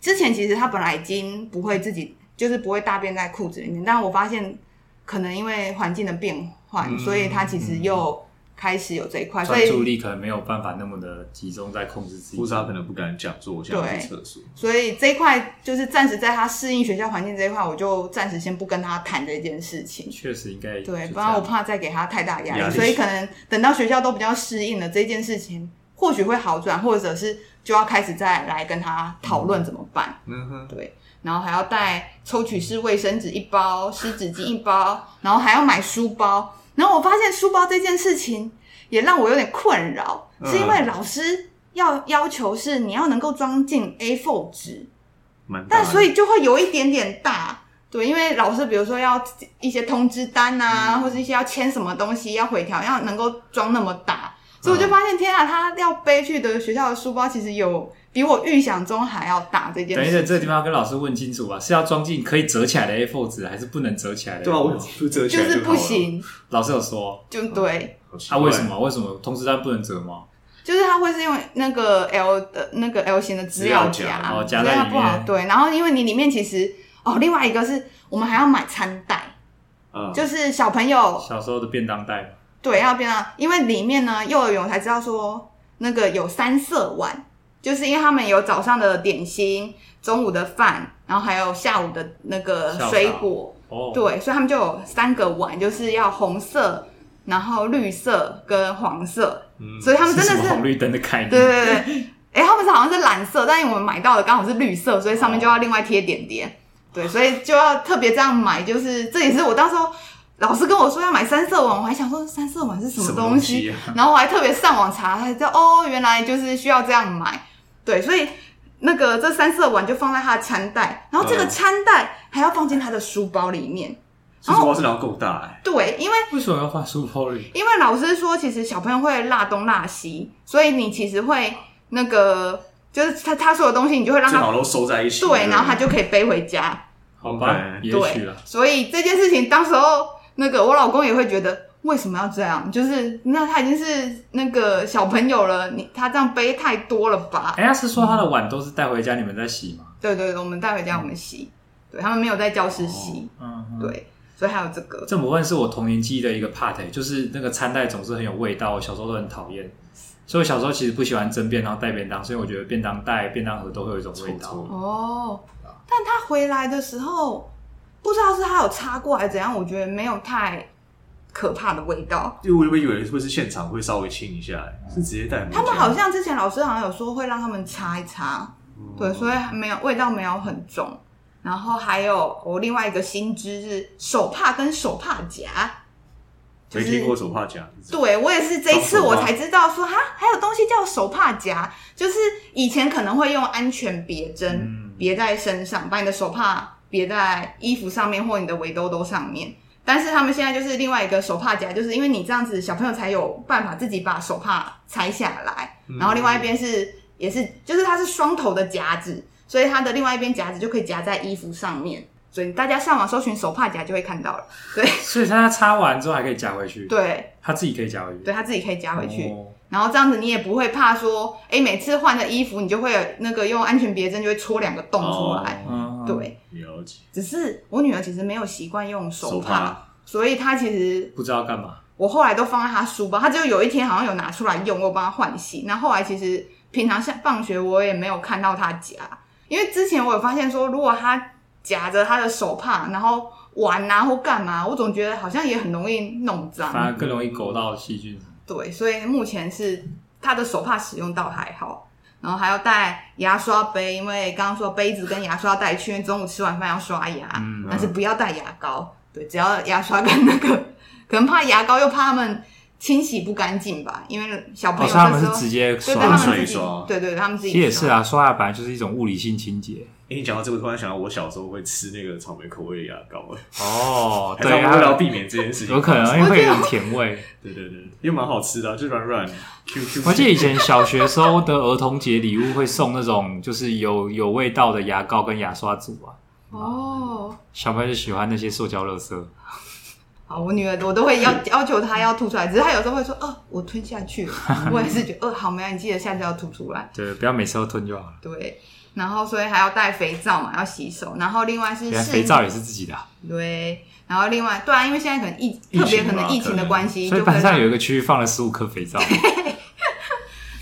之前其实他本来已经不会自己，就是不会大便在裤子里面。但我发现，可能因为环境的变换，嗯、所以他其实又。开始有这一块，所以专注力可能没有办法那么的集中在控制自己，或者他可能不敢讲说我现在去厕所。所以这一块就是暂时在他适应学校环境这一块，我就暂时先不跟他谈这件事情。确实应该对，不然我怕再给他太大压力，所以可能等到学校都比较适应了这件事情，或许会好转，或者是就要开始再来跟他讨论怎么办。嗯哼，对，然后还要带抽取式卫生纸一包，湿纸巾一包，然后还要买书包。然后我发现书包这件事情也让我有点困扰，嗯、是因为老师要要求是你要能够装进 A4 纸，但所以就会有一点点大，对，因为老师比如说要一些通知单啊，嗯、或者一些要签什么东西要回条，要能够装那么大，所以我就发现天啊，他要背去的学校的书包其实有。比我预想中还要大，这件事。等一下，这个地方要跟老师问清楚吧，是要装进可以折起来的 A4 纸，还是不能折起来的？对啊，我不折起来就是不行。老师有说，就对。啊，为什么？为什么通知单不能折吗？就是它会是用那个 L 的那个 L 型的资料夹，哦，夹在里面不好。对，然后因为你里面其实哦，另外一个是我们还要买餐袋，嗯，就是小朋友小时候的便当袋。对，要便当，因为里面呢，幼儿园我才知道说那个有三色碗。就是因为他们有早上的点心、中午的饭，然后还有下午的那个水果，哦，对，所以他们就有三个碗，就是要红色、然后绿色跟黄色，嗯，所以他们真的是，是红绿灯的概念，对对对，哎、[laughs] 欸，他们是好像是蓝色，但是我们买到的刚好是绿色，所以上面就要另外贴点点，哦、对，所以就要特别这样买，就是这也是我当时候老师跟我说要买三色碗，我还想说三色碗是什么东西，东西啊、然后我还特别上网查，才知道哦，原来就是需要这样买。对，所以那个这三色碗就放在他的餐袋，然后这个餐袋还要放进他的书包里面。书包是要够大哎。对，因为为什么要放书包里？因为老师说，其实小朋友会落东落西，所以你其实会那个，就是他他所有东西，你就会让他都收在一起。对，然后他就可以背回家。好吧，对，也许了。所以这件事情，当时候那个我老公也会觉得。为什么要这样？就是那他已经是那个小朋友了，你他这样背太多了吧？哎他，是说他的碗都是带回家，你们在洗吗？对对对，我们带回家我们洗，对他们没有在教室洗。哦、嗯，对，所以还有这个。这部分是我童年记忆的一个 part，就是那个餐袋总是很有味道，我小时候都很讨厌。所以我小时候其实不喜欢蒸便当带便当，所以我觉得便当袋、便当盒都会有一种味道。哦，但他回来的时候，不知道是他有擦过还是怎样，我觉得没有太。可怕的味道。因为我以为会是现场会稍微清一下，是直接带。他们好像之前老师好像有说会让他们擦一擦，嗯、对，所以没有味道，没有很重。然后还有我另外一个新知是手帕跟手帕夹。没听过手帕夹，对，我也是这一次我才知道说哈，还有东西叫手帕夹，就是以前可能会用安全别针别在身上，把你的手帕别在衣服上面或你的围兜兜上面。但是他们现在就是另外一个手帕夹，就是因为你这样子小朋友才有办法自己把手帕拆下来，然后另外一边是也是就是它是双头的夹子，所以它的另外一边夹子就可以夹在衣服上面。所以大家上网搜寻手帕夹就会看到了，对。所以它擦完之后还可以夹回去，对，它自己可以夹回去，对，它自己可以夹回去。哦、然后这样子你也不会怕说，哎，每次换的衣服你就会有那个用安全别针就会戳两个洞出来，哦、对。了解。只是我女儿其实没有习惯用手帕，手帕所以她其实不知道干嘛。我后来都放在她书包，她就有一天好像有拿出来用，我帮她换洗。那后，后来其实平常下放学我也没有看到她夹，因为之前我有发现说，如果她。夹着她的手帕，然后玩啊或干嘛，我总觉得好像也很容易弄脏，反而更容易勾到细菌。对，所以目前是他的手帕使用到还好，然后还要带牙刷杯，因为刚刚说杯子跟牙刷带去，因为中午吃完饭要刷牙，嗯、但是不要带牙膏。对，只要牙刷跟那个，可能怕牙膏又怕他们。清洗不干净吧，因为小朋友他们是直接刷水刷，对对，他们自己。其实也是啊，刷牙本来就是一种物理性清洁。哎，你讲到这个，突然想到我小时候会吃那个草莓口味的牙膏。哦，对，为了避免这件事情，有可能因为会有点甜味。对对对，又蛮好吃的，就软软 Q Q。我记得以前小学时候的儿童节礼物会送那种就是有有味道的牙膏跟牙刷组啊。哦，小朋友就喜欢那些塑胶垃圾。我女儿我都会要要求她要吐出来，只是她有时候会说：“哦，我吞下去了。[laughs] ”我也是觉得：“哦，好，没有，你记得下次要吐出来。”对，不要每次都吞就好了。对，然后所以还要带肥皂嘛，要洗手。然后另外是肥皂也是自己的。对，然后另外对啊，因为现在可能疫特别可能疫情的关系，所以班上有一个区域放了十五颗肥皂。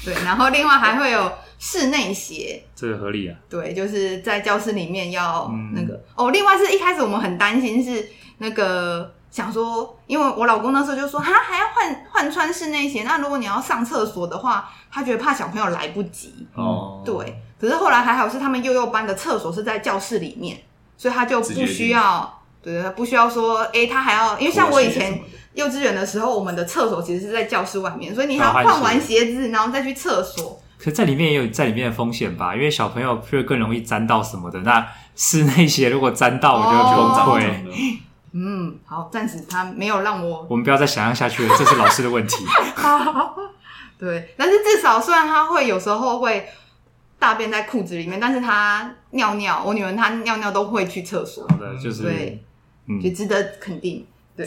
对，然后另外还会有室内鞋，[laughs] 这个合理啊。对，就是在教室里面要那个哦。另外是一开始我们很担心是那个。想说，因为我老公那时候就说，哈，还要换换穿室内鞋。那如果你要上厕所的话，他觉得怕小朋友来不及。哦，对。可是后来还好是他们幼幼班的厕所是在教室里面，所以他就不需要，对，他不需要说，哎，他还要，因为像我以前幼稚园的时候，我们的厕所其实是在教室外面，所以你还要换完鞋子，然后再去厕所。可在里面也有在里面的风险吧？因为小朋友会更容易沾到什么的。那室内鞋如果沾到，我就崩溃。嗯，好，暂时他没有让我，我们不要再想象下去了，这是老师的问题。[laughs] 对，但是至少虽然他会有时候会大便在裤子里面，但是他尿尿，我女儿她尿尿都会去厕所。好的，就是对，嗯，就值得肯定。对，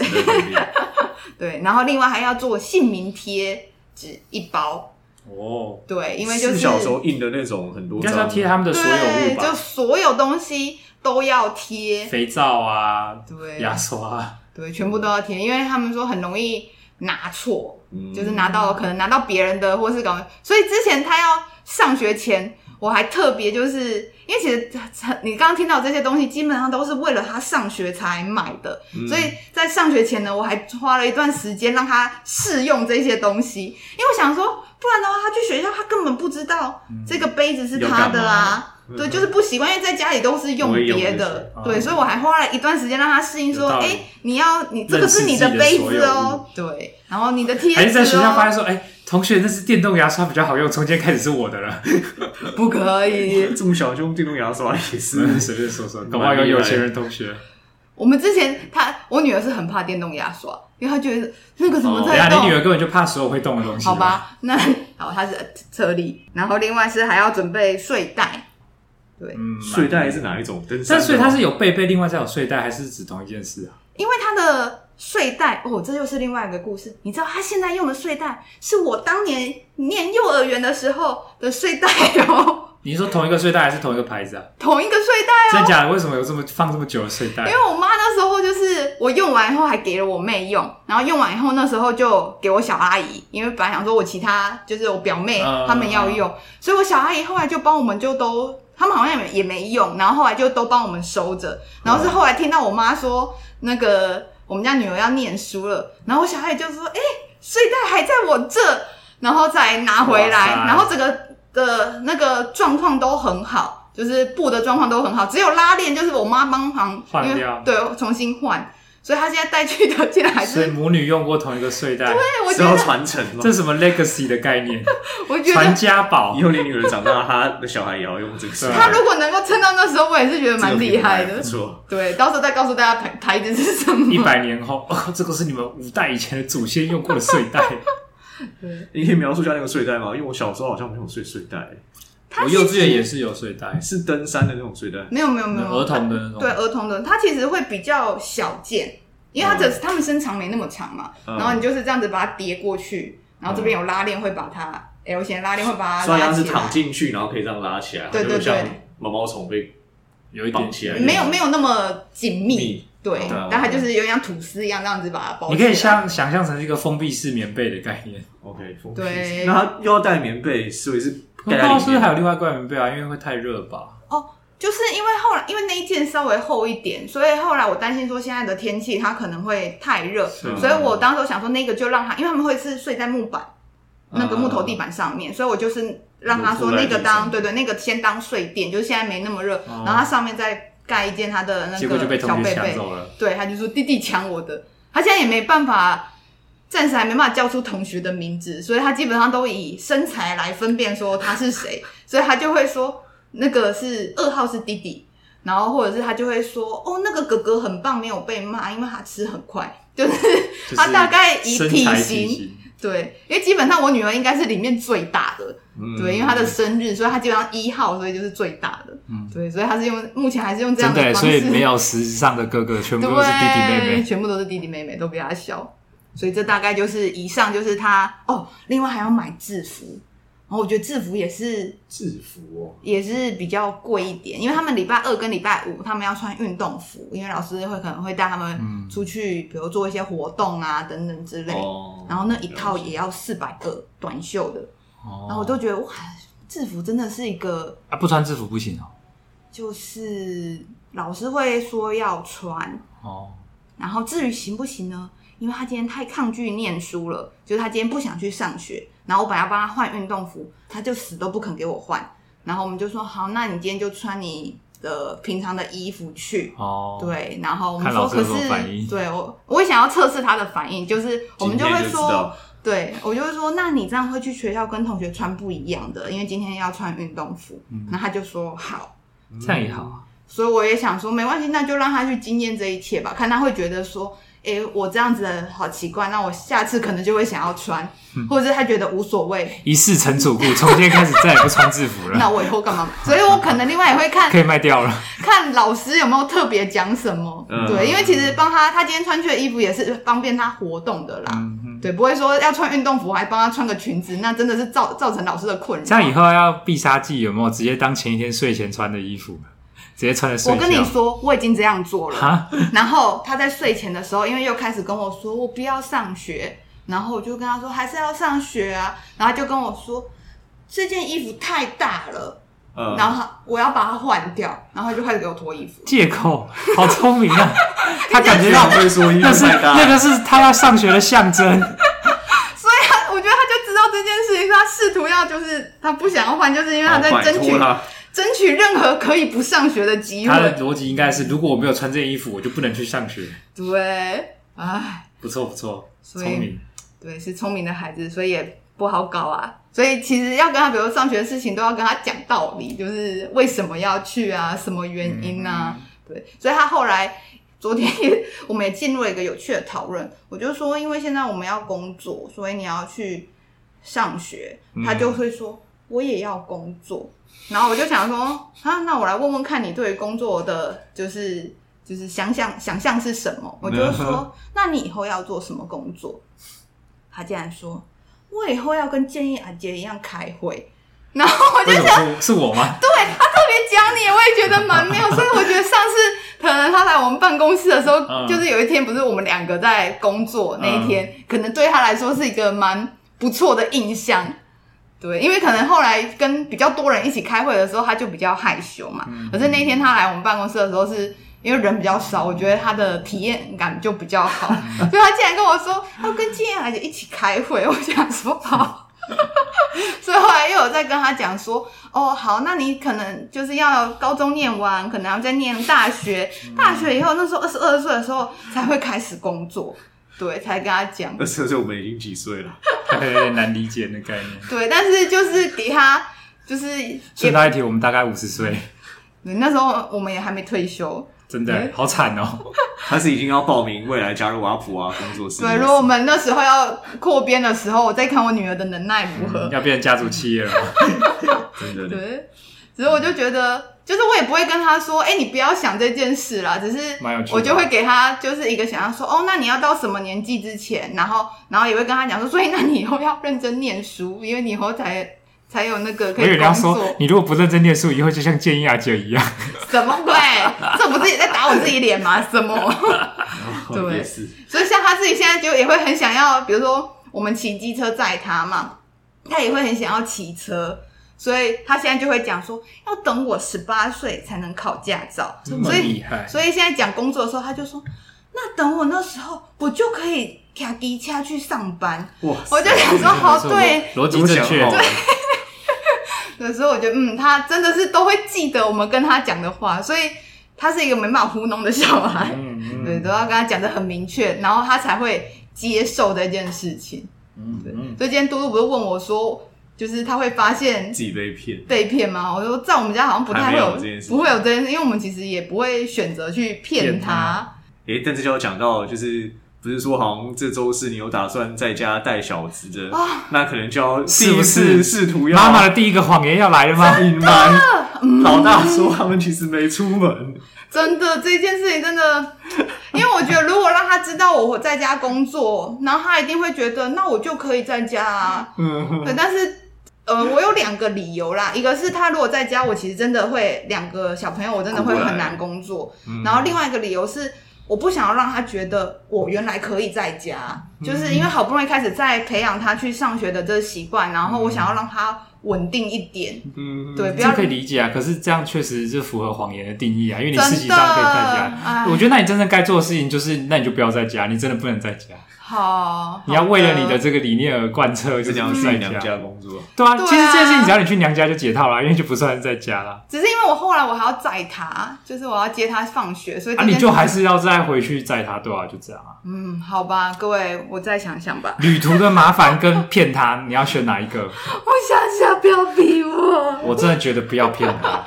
[laughs] 对，然后另外还要做姓名贴纸一包。哦，对，因为就是小时候印的那种很多，应该是要贴他们的所有物吧，就所有东西。都要贴。肥皂啊，对，牙刷，对，全部都要贴，因为他们说很容易拿错，嗯、就是拿到可能拿到别人的，或是搞，所以之前他要上学前，我还特别就是因为其实你刚刚听到这些东西，基本上都是为了他上学才买的，嗯、所以在上学前呢，我还花了一段时间让他试用这些东西，因为我想说，不然的话，他去学校他根本不知道这个杯子是他的啊。对，就是不习惯，因为在家里都是用别的，对，所以我还花了一段时间让他适应，说，哎，你要你这个是你的杯子哦，对，然后你的贴纸，还是在学校发现说，哎，同学，那是电动牙刷比较好用，从今天开始是我的了，[laughs] 不可以，这么小就用电动牙刷也是。随便说说，搞不好有有钱人同学。我们之前他我女儿是很怕电动牙刷，因为她觉得那个什么在动，你女儿根本就怕所有会动的东西。好吧，那好，她是特例，然后另外是还要准备睡袋。对，睡袋是哪一种？但所以它是有背背，另外再有睡袋，还是指同一件事啊？因为它的睡袋哦，这又是另外一个故事。你知道他现在用的睡袋是我当年念幼儿园的时候的睡袋哦。[laughs] 你说同一个睡袋还是同一个牌子啊？同一个睡袋哦。真的假的？为什么有这么放这么久的睡袋？因为我妈那时候就是我用完以后还给了我妹用，然后用完以后那时候就给我小阿姨，因为本来想说我其他就是我表妹他们要用，所以我小阿姨后来就帮我们就都。他们好像也没也没用，然后后来就都帮我们收着。然后是后来听到我妈说，那个我们家女儿要念书了，然后我小孩就说：“哎、欸，睡袋还在我这。”然后再拿回来，然后整个的那个状况都很好，就是布的状况都很好，只有拉链就是我妈帮忙换掉，对，重新换。所以他现在带去的竟然还是，所以母女用过同一个睡袋，对，我觉得传承这是什么 legacy 的概念？[laughs] 我觉得传家宝，以后你女儿长大，她的小孩也要用这个睡袋。[laughs] 他如果能够撑到那时候，我也是觉得蛮厉害的。没错，对，到时候再告诉大家牌牌子是什么。一百年后，[laughs] 哦，这个是你们五代以前的祖先用过的睡袋。对，你可以描述一下那个睡袋吗？因为我小时候好像没有睡睡袋。我幼稚园也是有睡袋，是登山的那种睡袋。没有没有没有，儿童的那种。对，儿童的，它其实会比较小件。因为它只他们身长没那么长嘛，然后你就是这样子把它叠过去，然后这边有拉链会把它 L 型拉链会把它拉起来。所以它是躺进去，然后可以这样拉起来，对对对，毛毛虫被有一点起来，没有没有那么紧密，对，但它就是有点像吐司一样这样子把它包。你可以像想象成一个封闭式棉被的概念，OK，封闭式。那它又要带棉被，所以是盖在里面。是不是还有另外一块棉被啊？因为会太热吧？哦。就是因为后来，因为那一件稍微厚一点，所以后来我担心说现在的天气它可能会太热，所以我当时想说那个就让他，因为他们会是睡在木板、啊、那个木头地板上面，所以我就是让他说那个当对对，那个先当睡垫，就是现在没那么热，啊、然后他上面再盖一件他的那个小被被，对，他就说弟弟抢我的，他现在也没办法，暂时还没办法叫出同学的名字，所以他基本上都以身材来分辨说他是谁，[laughs] 所以他就会说。那个是二号是弟弟，然后或者是他就会说哦，那个哥哥很棒，没有被骂，因为他吃很快，[laughs] 就是他大概以体型，对，因为基本上我女儿应该是里面最大的，嗯、对，因为她的生日，所以她基本上一号，所以就是最大的，嗯，对，所以他是用目前还是用这样的方式，所以没有实质上的哥哥，全部都是弟弟妹妹，全部都是弟弟妹妹，都比他小，所以这大概就是以上就是他哦，另外还要买制服。然后我觉得制服也是制服哦，也是比较贵一点，因为他们礼拜二跟礼拜五他们要穿运动服，因为老师会可能会带他们出去，比如做一些活动啊等等之类。哦、然后那一套也要四百个短袖的，哦、然后我就觉得哇，制服真的是一个啊，不穿制服不行哦。就是老师会说要穿哦，然后至于行不行呢？因为他今天太抗拒念书了，就是他今天不想去上学。然后我本来要帮他换运动服，他就死都不肯给我换。然后我们就说好，那你今天就穿你的平常的衣服去。哦，对。然后我们说，可是对我，我也想要测试他的反应，就是我们就会说，对我就会说，那你这样会去学校跟同学穿不一样的，因为今天要穿运动服。嗯，那他就说好，这样也好。所以我也想说，没关系，那就让他去经验这一切吧，看他会觉得说。哎，我这样子的好奇怪，那我下次可能就会想要穿，嗯、或者是他觉得无所谓，一世成主顾，从今天开始再也不穿制服了。[laughs] 那我以后干嘛？所以我可能另外也会看，可以卖掉了。看老师有没有特别讲什么？嗯、对，因为其实帮他，他今天穿去的衣服也是方便他活动的啦。嗯、对，不会说要穿运动服还帮他穿个裙子，那真的是造造成老师的困扰。这样以后要必杀技有没有？直接当前一天睡前穿的衣服。直接穿着睡觉。我跟你说，我已经这样做了。然后他在睡前的时候，因为又开始跟我说我不要上学，然后我就跟他说还是要上学啊。然后他就跟我说这件衣服太大了，嗯、然后我要把它换掉。然后他就开始给我脱衣服。借口，好聪明啊！[laughs] 他感觉到会说衣服太大，那个是他要上学的象征。所以他，我觉得他就知道这件事情，他试图要就是他不想要换，就是因为他在争取。争取任何可以不上学的机会。他的逻辑应该是，如果我没有穿这件衣服，我就不能去上学。对，哎，不错不错，聪明。对，是聪明的孩子，所以也不好搞啊。所以其实要跟他，比如上学的事情，都要跟他讲道理，就是为什么要去啊，什么原因啊？嗯、对，所以他后来昨天也，我们也进入了一个有趣的讨论。我就说，因为现在我们要工作，所以你要去上学。他就会说，嗯、我也要工作。然后我就想说，啊，那我来问问看你对于工作的就是就是想象想象是什么？我就说，[laughs] 那你以后要做什么工作？他竟然说，我以后要跟建议阿杰一样开会。然后我就想，是我吗？[laughs] 对，他特别讲你，我也觉得蛮妙。所以我觉得上次可能他来我们办公室的时候，嗯、就是有一天不是我们两个在工作那一天，嗯、可能对他来说是一个蛮不错的印象。对，因为可能后来跟比较多人一起开会的时候，他就比较害羞嘛。嗯、可是那天他来我们办公室的时候是，是因为人比较少，我觉得他的体验感就比较好。[laughs] 所以他竟然跟我说要跟经验孩子一起开会，我想说好。[laughs] 所以后来又有在跟他讲说，哦，好，那你可能就是要高中念完，可能要再念大学，大学以后那时候二十二岁的时候才会开始工作。对，才跟他讲。二十二岁我们已经几岁了？[laughs] 有点难理解的概念。对，但是就是给他，就是顺带一提，我们大概五十岁。对，那时候我们也还没退休。真的好惨哦！[laughs] 他是已经要报名未来加入阿普啊工作室。对，如果我们那时候要扩编的时候，我再看我女儿的能耐如何。要变成家族企业了。[laughs] 真的。对，只是我就觉得。就是我也不会跟他说，哎、欸，你不要想这件事啦。只是我就会给他就是一个想要说，哦，那你要到什么年纪之前，然后然后也会跟他讲说，所以那你以后要认真念书，因为你以后才才有那个可以工作。你要说，你如果不认真念书，以后就像建议阿姐一样。什么鬼？这不是也在打我自己脸吗？什么？[laughs] 对，所以像他自己现在就也会很想要，比如说我们骑机车载他嘛，他也会很想要骑车。所以他现在就会讲说，要等我十八岁才能考驾照，这么厉害。所以，所以现在讲工作的时候，他就说，那等我那时候，我就可以开机车去上班。哇！我就想说，好，对，逻辑正确。对。[laughs] 有时候我觉得，嗯，他真的是都会记得我们跟他讲的话，所以他是一个没办法糊弄的小孩。嗯嗯。对，都要跟他讲的很明确，然后他才会接受这件事情。嗯对。所以今天嘟嘟不是问我说。就是他会发现自己被骗，被骗吗？我说在我们家好像不太会有，有不会有这件事，因为我们其实也不会选择去骗他。诶、欸，但这就要讲到，就是不是说好像这周是你有打算在家带小子的，啊、那可能就要第一次试图要妈妈的第一个谎言要来了吗？隐瞒、嗯、老大说他们其实没出门。真的，这件事情真的，[laughs] 因为我觉得如果让他知道我在家工作，然后他一定会觉得那我就可以在家啊。嗯，对，但是。呃，我有两个理由啦，一个是他如果在家，我其实真的会两个小朋友，我真的会很难工作。嗯、然后另外一个理由是，我不想要让他觉得我原来可以在家，嗯、就是因为好不容易开始在培养他去上学的这个习惯，然后我想要让他稳定一点。嗯，对，不要这可以理解啊。可是这样确实是符合谎言的定义啊，因为你实际上可以在家。我觉得那你真正该做的事情就是，那你就不要在家，你真的不能在家。好，你要为了你的这个理念而贯彻，就这样在娘家工作。对啊，其实这件事情只要你去娘家就解套了，因为就不算是在家了。只是因为我后来我还要载他，就是我要接他放学，所以啊，你就还是要再回去载他，对啊，就这样啊。嗯，好吧，各位，我再想想吧。旅途的麻烦跟骗他，你要选哪一个？[laughs] 我想想，不要逼我。我真的觉得不要骗他。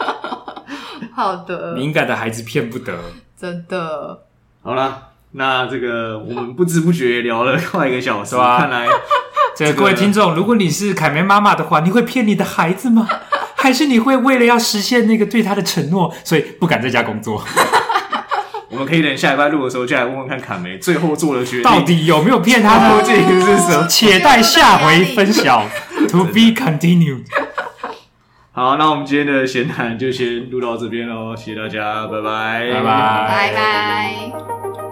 [laughs] 好的，敏感的孩子骗不得。真的。好了。那这个我们不知不觉聊了快一个小时，[laughs] 吧看来，[laughs] 这个各位听众，如果你是凯梅妈妈的话，你会骗你的孩子吗？[laughs] 还是你会为了要实现那个对他的承诺，所以不敢在家工作？我们可以等下礼拜录的时候，就来问问看卡梅最后做了决定到底有没有骗他呢？究竟是什么？且待下回分晓。To be continued。好，那我们今天的闲谈就先录到这边喽，谢谢大家，拜拜，拜拜，拜拜。